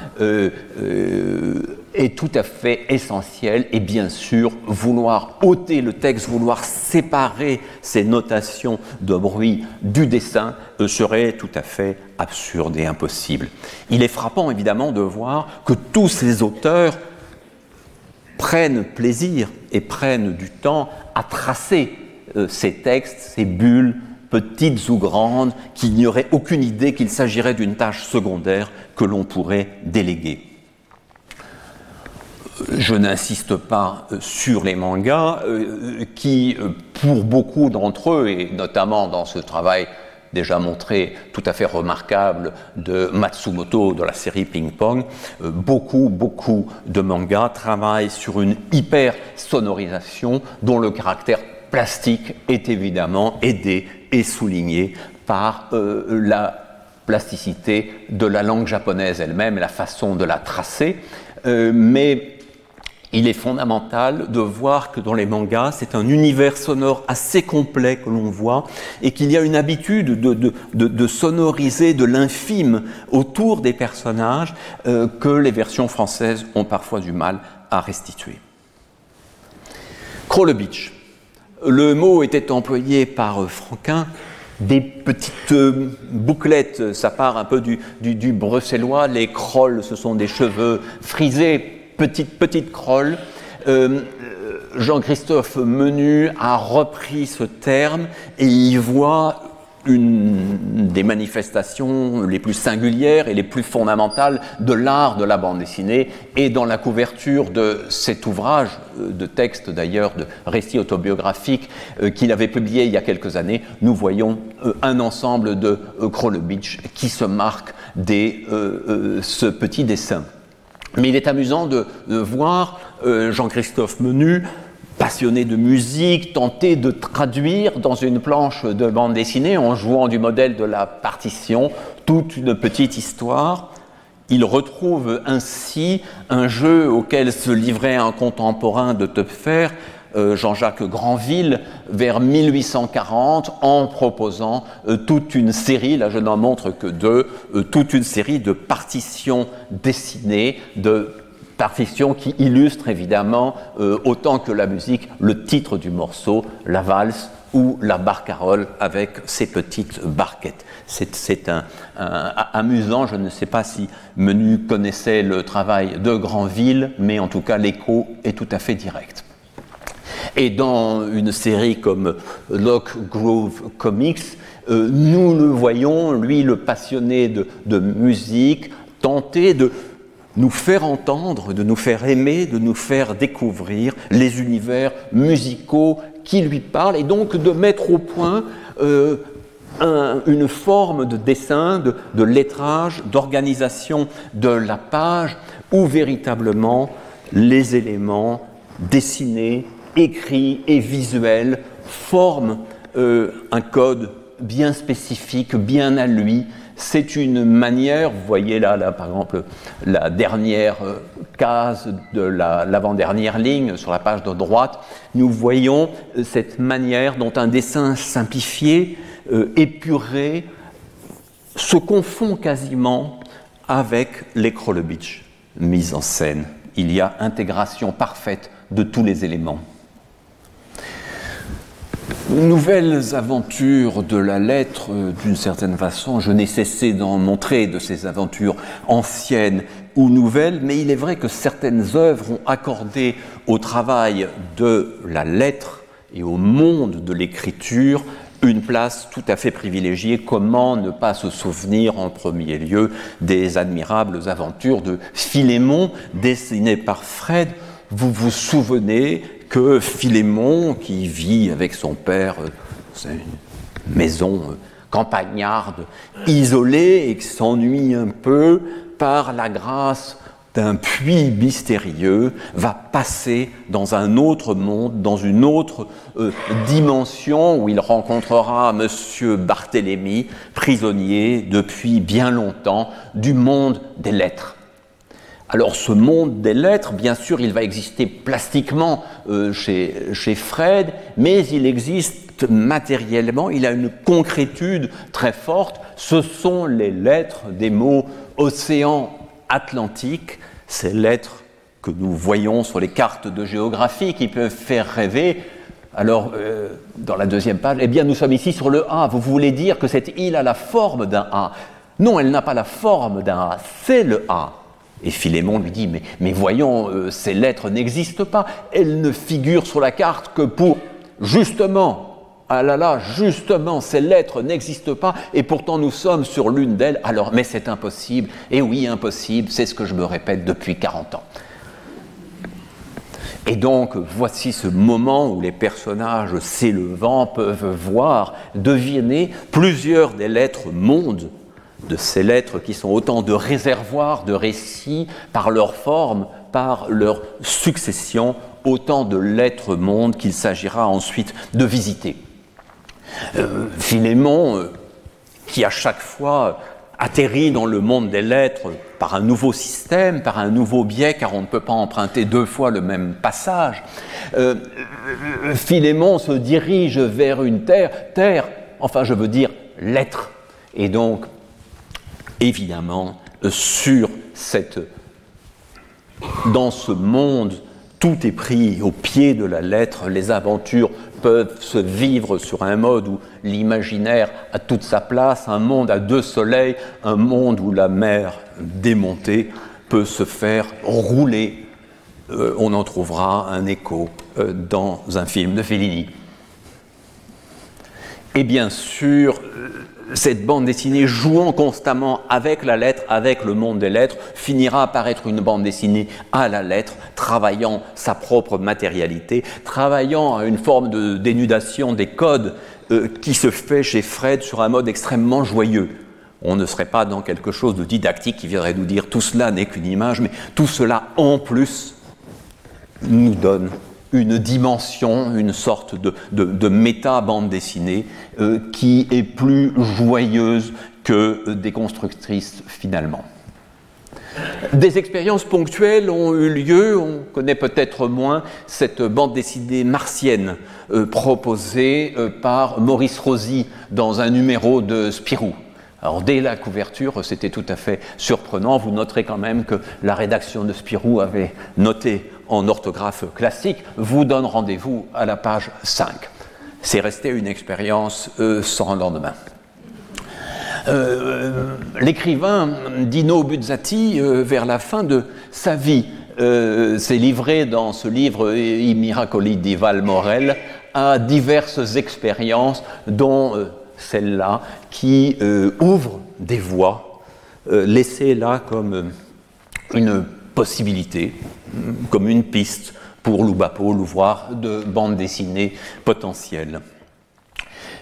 Speaker 2: est tout à fait essentielle et bien sûr, vouloir ôter le texte, vouloir séparer ces notations de bruit du dessin serait tout à fait absurde et impossible. Il est frappant évidemment de voir que tous ces auteurs prennent plaisir et prennent du temps à tracer euh, ces textes, ces bulles, petites ou grandes, qu'il n'y aurait aucune idée qu'il s'agirait d'une tâche secondaire que l'on pourrait déléguer. Je n'insiste pas euh, sur les mangas euh, qui, pour beaucoup d'entre eux, et notamment dans ce travail déjà montré tout à fait remarquable de Matsumoto de la série Ping Pong, euh, beaucoup, beaucoup de mangas travaillent sur une hyper sonorisation dont le caractère plastique est évidemment aidé et souligné par euh, la plasticité de la langue japonaise elle-même, la façon de la tracer, euh, mais il est fondamental de voir que dans les mangas, c'est un univers sonore assez complet que l'on voit et qu'il y a une habitude de, sonoriser de l'infime autour des personnages euh, que les versions françaises ont parfois du mal à restituer. Beach. Le mot était employé par euh, Franquin des petites euh, bouclettes, ça part un peu du, du bruxellois, les crolles, ce sont des cheveux frisés petite, petite crolle. Euh, Jean-Christophe Menu a repris ce terme et y voit une des manifestations les plus singulières et les plus fondamentales de l'art de la bande dessinée. Et dans la couverture de cet ouvrage, euh, de texte d'ailleurs, de récit autobiographique euh, qu'il avait publié il y a quelques années, nous voyons un ensemble de Beach qui se marque dès ce petit dessin. Mais il est amusant de, voir euh, Jean-Christophe Menu, passionné de musique, tenter de traduire dans une planche de bande dessinée, en jouant du modèle de la partition, toute une petite histoire. Il retrouve ainsi un jeu auquel se livrait un contemporain de Töpfer, euh, Jean-Jacques Granville vers 1840 en proposant euh, toute une série, là je n'en montre que deux, euh, toute une série de partitions dessinées, de partitions qui illustrent évidemment autant que la musique le titre du morceau, la valse ou la barcarolle avec ses petites barquettes. C'est amusant, je ne sais pas si Menu connaissait le travail de Granville, mais en tout cas l'écho est tout à fait direct. Et dans une série comme Lock Grove Comics, euh, nous le voyons, lui, le passionné de, musique, tenter de nous faire entendre, de nous faire aimer, de nous faire découvrir les univers musicaux qui lui parlent, et donc de mettre au point euh, une forme de dessin, de, de lettrage, d'organisation de la page, où véritablement les éléments dessinés, écrit et visuel forment euh, un code bien spécifique, bien à lui. C'est une manière, vous voyez là, par exemple, la dernière euh, case de l'avant-dernière ligne sur la page de droite, nous voyons euh, cette manière dont un dessin simplifié, épuré, se confond quasiment avec les mise en scène. Il y a intégration parfaite de tous les éléments. Nouvelles aventures de la lettre, euh, d'une certaine façon, je n'ai cessé d'en montrer de ces aventures anciennes ou nouvelles, mais il est vrai que certaines œuvres ont accordé au travail de la lettre et au monde de l'écriture une place tout à fait privilégiée. Comment ne pas se souvenir en premier lieu des admirables aventures de Philémon dessinées par Fred? Vous vous souvenez que Philémon, qui vit avec son père, euh, c'est une maison euh, campagnarde, isolée et qui s'ennuie un peu par la grâce d'un puits mystérieux, va passer dans un autre monde, dans une autre euh, dimension où il rencontrera Monsieur Barthélemy, prisonnier depuis bien longtemps du monde des lettres. Alors ce monde des lettres, bien sûr, il va exister plastiquement euh, chez, Fred, mais il existe matériellement, il a une concrétude très forte. Ce sont les lettres des mots océan Atlantique, ces lettres que nous voyons sur les cartes de géographie qui peuvent faire rêver. Alors, euh, dans la deuxième page, eh bien, nous sommes ici sur le A. Vous voulez dire que cette île a la forme d'un A? Non, elle n'a pas la forme d'un A, c'est le A. Et Philémon lui dit, mais, voyons, euh, ces lettres n'existent pas, elles ne figurent sur la carte que pour, justement, ah là là, justement, ces lettres n'existent pas et pourtant nous sommes sur l'une d'elles. Alors, mais c'est impossible. Et oui, impossible, c'est ce que je me répète depuis 40 ans. Et donc, voici ce moment où les personnages s'élevant peuvent voir, deviner plusieurs des lettres mondes, de ces lettres qui sont autant de réservoirs de récits par leur forme, par leur succession, autant de lettres mondes qu'il s'agira ensuite de visiter. Euh, Philémon, euh, qui à chaque fois atterrit dans le monde des lettres par un nouveau système, par un nouveau biais, car on ne peut pas emprunter deux fois le même passage. Euh, Philémon se dirige vers une terre, terre, enfin je veux dire lettre. Et donc, évidemment, cette, dans ce monde tout est pris au pied de la lettre, les aventures peuvent se vivre sur un mode où l'imaginaire a toute sa place, un monde à deux soleils, un monde où la mer démontée peut se faire rouler. Euh, on en trouvera un écho euh, dans un film de Fellini. Et bien sûr, cette bande dessinée jouant constamment avec la lettre, avec le monde des lettres, finira par être une bande dessinée à la lettre, travaillant sa propre matérialité, travaillant à une forme de dénudation des codes euh, qui se fait chez Fred sur un mode extrêmement joyeux. On ne serait pas dans quelque chose de didactique qui viendrait nous dire tout cela n'est qu'une image, mais tout cela en plus nous donne une dimension, une sorte de, méta-bande dessinée euh, qui est plus joyeuse que déconstructrice finalement. Des expériences ponctuelles ont eu lieu, on connaît peut-être moins cette bande dessinée martienne euh, proposée euh, par Maurice Rosy dans un numéro de Spirou. Alors dès la couverture, c'était tout à fait surprenant. Vous noterez quand même que la rédaction de Spirou avait noté en orthographe classique, vous donne rendez-vous à la page 5. C'est resté une expérience euh, sans lendemain. Euh, l'écrivain Dino Buzzati, euh, vers la fin de sa vie, s'est livré dans ce livre I Miracoli di Valmorel à diverses expériences, dont celle-là, qui ouvre des voies, laissées là comme une possibilité, comme une piste pour Loubapo, l'ouvroir de bande dessinée potentielle.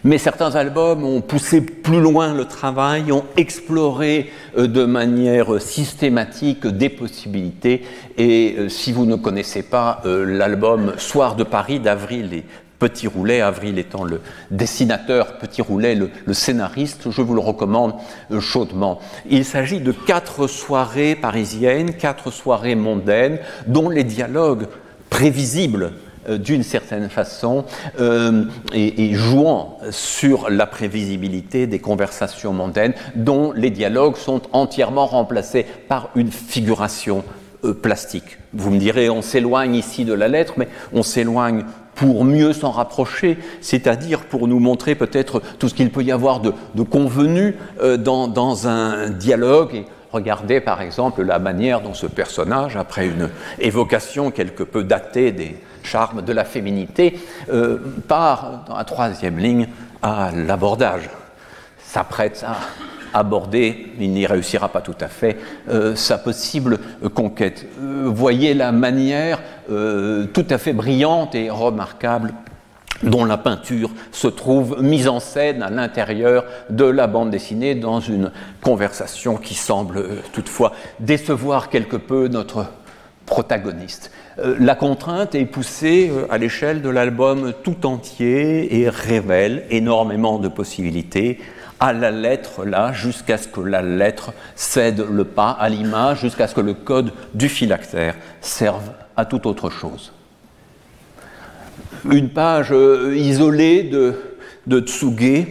Speaker 2: Mais certains albums ont poussé plus loin le travail, ont exploré euh, de manière systématique des possibilités. Et euh, si vous ne connaissez pas euh, l'album Soir de Paris d'Avril et Petit Roulet, Avril étant le dessinateur, Petit Roulet le, scénariste, je vous le recommande euh, chaudement. Il s'agit de quatre soirées parisiennes, quatre soirées mondaines, dont les dialogues prévisibles euh, d'une certaine façon euh, et, jouant sur la prévisibilité des conversations mondaines, dont les dialogues sont entièrement remplacés par une figuration plastique. Vous me direz, on s'éloigne ici de la lettre, mais on s'éloigne pour mieux s'en rapprocher, c'est-à-dire pour nous montrer peut-être tout ce qu'il peut y avoir de, convenu euh, dans, un dialogue. Et regardez par exemple la manière dont ce personnage, après une évocation quelque peu datée des charmes de la féminité, euh, part dans la troisième ligne à l'abordage, s'apprête à aborder, il n'y réussira pas tout à fait, euh, sa possible conquête. Euh, voyez la manière euh, tout à fait brillante et remarquable dont la peinture se trouve mise en scène à l'intérieur de la bande dessinée dans une conversation qui semble toutefois décevoir quelque peu notre protagoniste. La contrainte est poussée à l'échelle de l'album tout entier et révèle énormément de possibilités à la lettre là, jusqu'à ce que la lettre cède le pas à l'image, jusqu'à ce que le code du phylactère serve à toute autre chose. Une page euh, isolée de, de Tsuge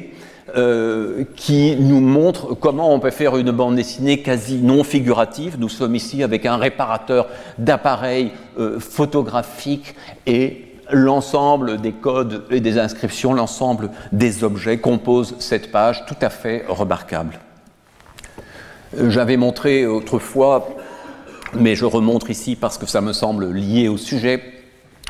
Speaker 2: euh, qui nous montre comment on peut faire une bande dessinée quasi non figurative. Nous sommes ici avec un réparateur d'appareils euh, photographiques et l'ensemble des codes et des inscriptions, l'ensemble des objets compose cette page tout à fait remarquable. J'avais montré autrefois, mais je remontre ici parce que ça me semble lié au sujet,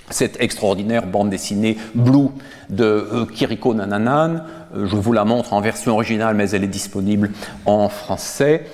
Speaker 2: cette extraordinaire bande dessinée Blue de euh, Kiriko Nananan. Euh, je vous la montre en version originale, mais elle est disponible en français.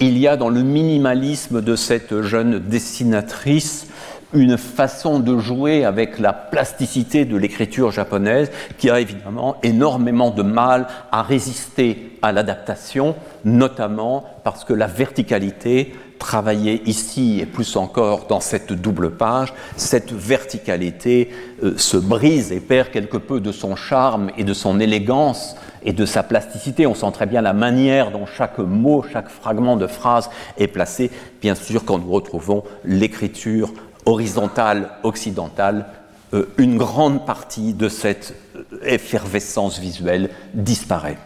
Speaker 2: Il y a dans le minimalisme de cette jeune dessinatrice une façon de jouer avec la plasticité de l'écriture japonaise qui a évidemment énormément de mal à résister à l'adaptation, notamment parce que la verticalité travaillée ici et plus encore dans cette double page, cette verticalité euh, se brise et perd quelque peu de son charme et de son élégance et de sa plasticité. On sent très bien la manière dont chaque mot, chaque fragment de phrase est placé, bien sûr quand nous retrouvons l'écriture horizontale occidentale, euh, une grande partie de cette euh, effervescence visuelle disparaît.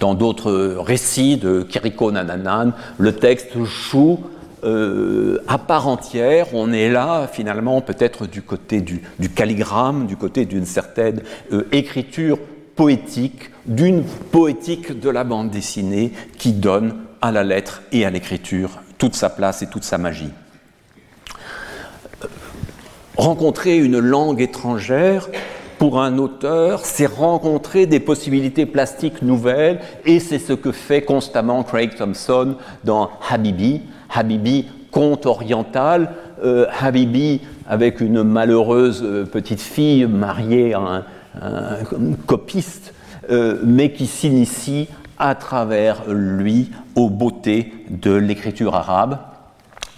Speaker 2: Dans d'autres récits de Kiriko Nananan, le texte joue euh, à part entière. On est là, finalement, peut-être du côté du, calligramme, du côté d'une certaine écriture poétique, d'une poétique de la bande dessinée qui donne à la lettre et à l'écriture toute sa place et toute sa magie rencontrer une langue étrangère. Pour un auteur, c'est rencontrer des possibilités plastiques nouvelles, et c'est ce que fait constamment Craig Thompson dans Habibi. Habibi, conte oriental, euh, Habibi avec une malheureuse euh, petite fille mariée à un, copiste, euh, mais qui s'initie à travers lui aux beautés de l'écriture arabe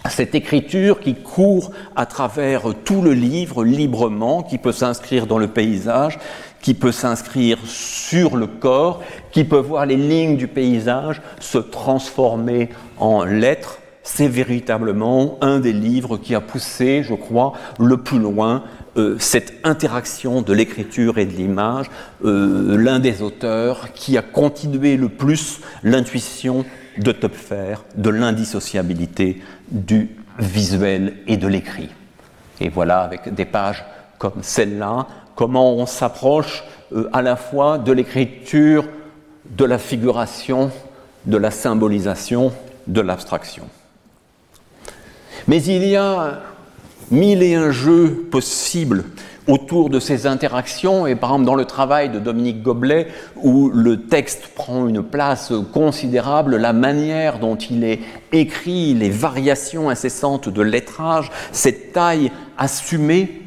Speaker 2: cette écriture qui court à travers tout le livre librement, qui peut s'inscrire dans le paysage, qui peut s'inscrire sur le corps, qui peut voir les lignes du paysage se transformer en lettres, c'est véritablement un des livres qui a poussé, je crois, le plus loin euh, cette interaction de l'écriture et de l'image, euh, l'un des auteurs qui a continué le plus l'intuition de Topfer, de l'indissociabilité du visuel et de l'écrit. Et voilà, avec des pages comme celle-là, comment on s'approche euh, à la fois de l'écriture, de la figuration, de la symbolisation, de l'abstraction. Mais il y a mille et un jeux possibles autour de ces interactions, et par exemple dans le travail de Dominique Goblet, où le texte prend une place considérable, la manière dont il est écrit, les variations incessantes de lettrage, cette taille assumée,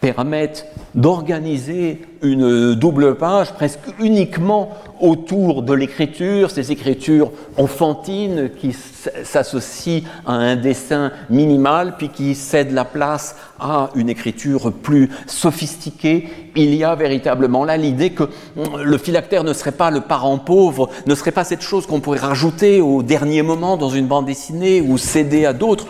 Speaker 2: permettent d'organiser une double page presque uniquement autour de l'écriture, ces écritures enfantines qui s'associent à un dessin minimal, puis qui cèdent la place à une écriture plus sophistiquée. Il y a véritablement là l'idée que le phylactère ne serait pas le parent pauvre, ne serait pas cette chose qu'on pourrait rajouter au dernier moment dans une bande dessinée ou céder à d'autres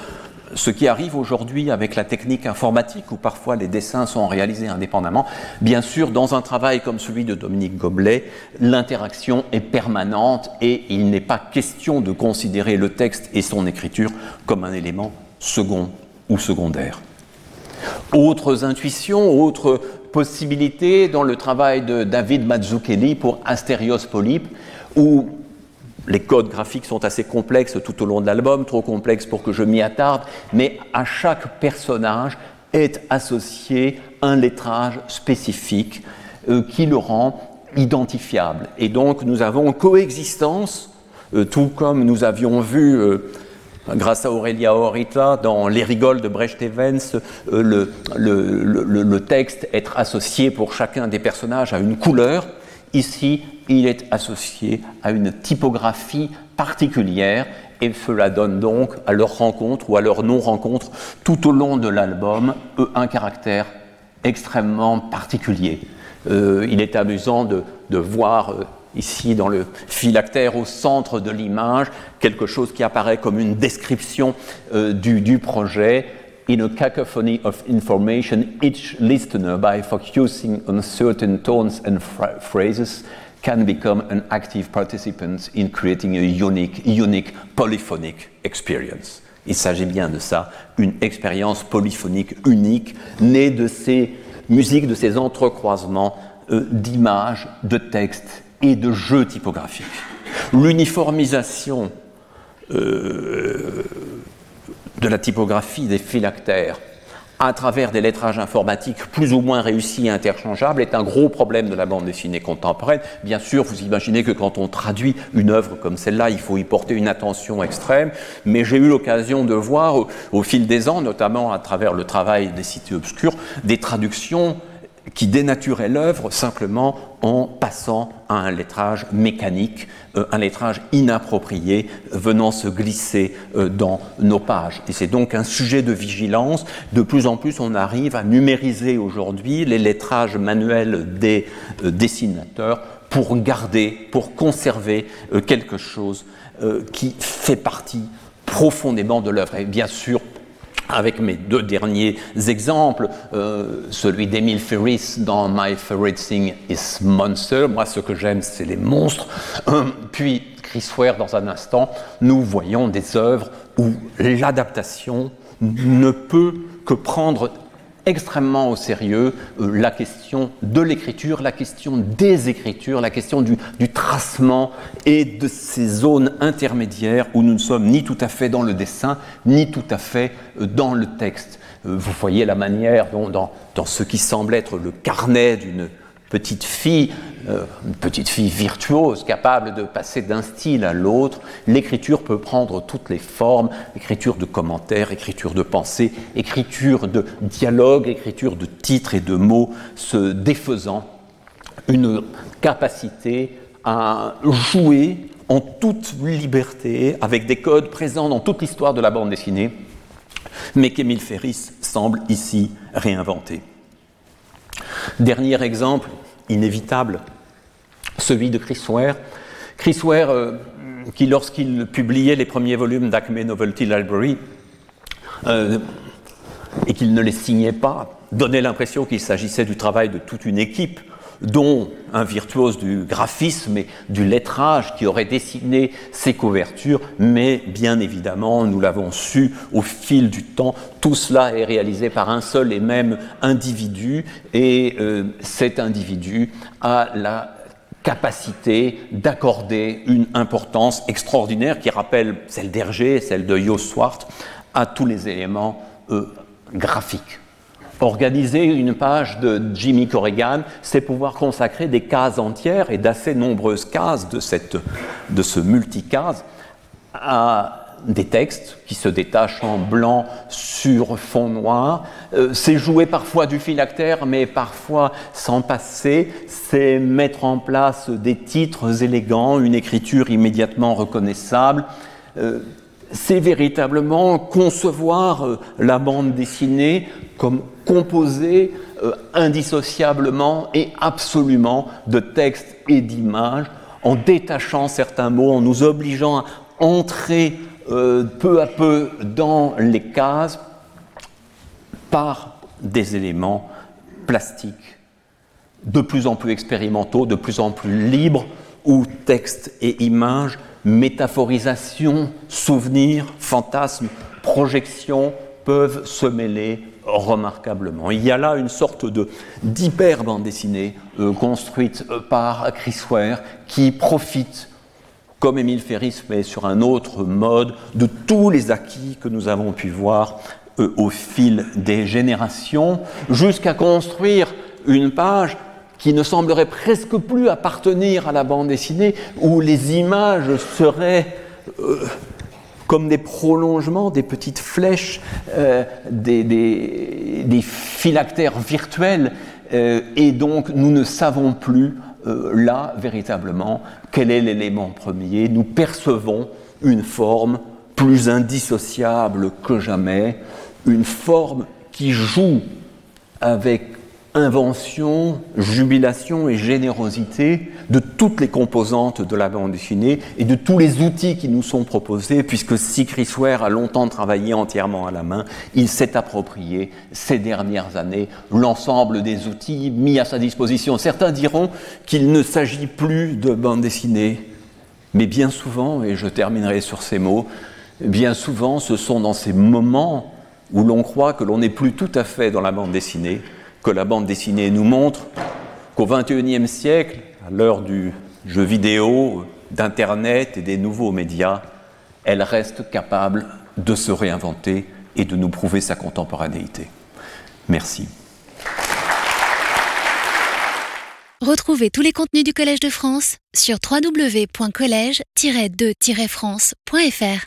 Speaker 2: ce qui arrive aujourd'hui avec la technique informatique où parfois les dessins sont réalisés indépendamment, bien sûr, dans un travail comme celui de Dominique Goblet, l'interaction est permanente et il n'est pas question de considérer le texte et son écriture comme un élément second ou secondaire. Autres intuitions, autres possibilités dans le travail de David Mazzucchelli pour Asterios Polype, où les codes graphiques sont assez complexes tout au long de l'album, trop complexes pour que je m'y attarde, mais à chaque personnage est associé un lettrage spécifique euh, qui le rend identifiable. Et donc nous avons coexistence, euh, tout comme nous avions vu euh, grâce à Aurélia Horita, dans Les rigoles de Brecht Evans, le, le, texte être associé pour chacun des personnages à une couleur. Ici, il est associé à une typographie particulière et cela donne donc à leur rencontre ou à leur non-rencontre tout au long de l'album un caractère extrêmement particulier. Euh, il est amusant de, voir euh, ici dans le phylactère au centre de l'image quelque chose qui apparaît comme une description euh, du projet. In a cacophony of information, each listener, by focusing on certain tones and phrases, can become an active participant in creating a unique, unique polyphonic experience. Il s'agit bien de ça, une expérience polyphonique unique, née de ces musiques, de ces entrecroisements euh, d'images, de textes et de jeux typographiques. L'uniformisation euh, de la typographie des phylactères à travers des lettrages informatiques plus ou moins réussis et interchangeables est un gros problème de la bande dessinée contemporaine. Bien sûr, vous imaginez que quand on traduit une œuvre comme celle-là, il faut y porter une attention extrême, mais j'ai eu l'occasion de voir au, au, fil des ans, notamment à travers le travail des cités obscures, des traductions qui dénaturait l'œuvre simplement en passant à un lettrage mécanique, euh, un lettrage inapproprié venant se glisser euh, dans nos pages. Et c'est donc un sujet de vigilance. De plus en plus, on arrive à numériser aujourd'hui les lettrages manuels des euh, dessinateurs pour garder, pour conserver quelque chose qui fait partie profondément de l'œuvre. Et bien sûr, avec mes deux derniers exemples, euh, celui d'Emile Ferris dans My Favorite Thing is Monster, moi ce que j'aime c'est les monstres, euh, puis Chris Ware dans un instant, nous voyons des œuvres où l'adaptation ne peut que prendre extrêmement au sérieux euh, la question de l'écriture, la question des écritures, la question du, tracement et de ces zones intermédiaires où nous ne sommes ni tout à fait dans le dessin, ni tout à fait euh, dans le texte. Euh, vous voyez la manière dont, dans ce qui semble être le carnet d'une petite fille, une petite fille virtuose, capable de passer d'un style à l'autre. L'écriture peut prendre toutes les formes, écriture de commentaires, écriture de pensée, écriture de dialogue, écriture de titres et de mots, se défaisant une capacité à jouer en toute liberté avec des codes présents dans toute l'histoire de la bande dessinée, mais qu'Émile Ferris semble ici réinventer. Dernier exemple inévitable, celui de Chris Ware. Chris Ware, euh, qui lorsqu'il publiait les premiers volumes d'Acme Novelty Library, euh, et qu'il ne les signait pas, donnait l'impression qu'il s'agissait du travail de toute une équipe dont un virtuose du graphisme et du lettrage qui aurait dessiné ces couvertures, mais bien évidemment, nous l'avons su au fil du temps, tout cela est réalisé par un seul et même individu, et euh, cet individu a la capacité d'accorder une importance extraordinaire qui rappelle celle d'Hergé, celle de Jo Swart, à tous les éléments euh, graphiques. Organiser une page de Jimmy Corrigan, c'est pouvoir consacrer des cases entières et d'assez nombreuses cases de, cette, de ce multicase à des textes qui se détachent en blanc sur fond noir. Euh, c'est jouer parfois du phylactère, mais parfois sans passer. C'est mettre en place des titres élégants, une écriture immédiatement reconnaissable. Euh, c'est véritablement concevoir euh, la bande dessinée comme composée indissociablement et absolument de textes et d'images, en détachant certains mots, en nous obligeant à entrer euh, peu à peu dans les cases par des éléments plastiques de plus en plus expérimentaux, de plus en plus libres, où texte et images métaphorisation, souvenir, fantasme, projection, peuvent se mêler remarquablement. Il y a là une sorte de d'hyper bande dessinée euh, construite euh, par Chris Ware qui profite, comme Émile Ferris, mais sur un autre mode, de tous les acquis que nous avons pu voir euh, au fil des générations, jusqu'à construire une page qui ne semblerait presque plus appartenir à la bande dessinée, où les images seraient comme des prolongements, des petites flèches, euh, des, des, phylactères virtuels, euh, et donc nous ne savons plus euh, là véritablement quel est l'élément premier? Nous percevons une forme plus indissociable que jamais, une forme qui joue avec invention, jubilation et générosité de toutes les composantes de la bande dessinée et de tous les outils qui nous sont proposés, puisque si Chris Ware a longtemps travaillé entièrement à la main, il s'est approprié ces dernières années l'ensemble des outils mis à sa disposition. Certains diront qu'il ne s'agit plus de bande dessinée, mais bien souvent, et je terminerai sur ces mots, bien souvent ce sont dans ces moments où l'on croit que l'on n'est plus tout à fait dans la bande dessinée, que la bande dessinée nous montre qu'au XXIe siècle, à l'heure du jeu vidéo, d'Internet et des nouveaux médias, elle reste capable de se réinventer et de nous prouver sa contemporanéité. Merci.
Speaker 1: Retrouvez tous les contenus du Collège de France sur www.colège-2-france.fr.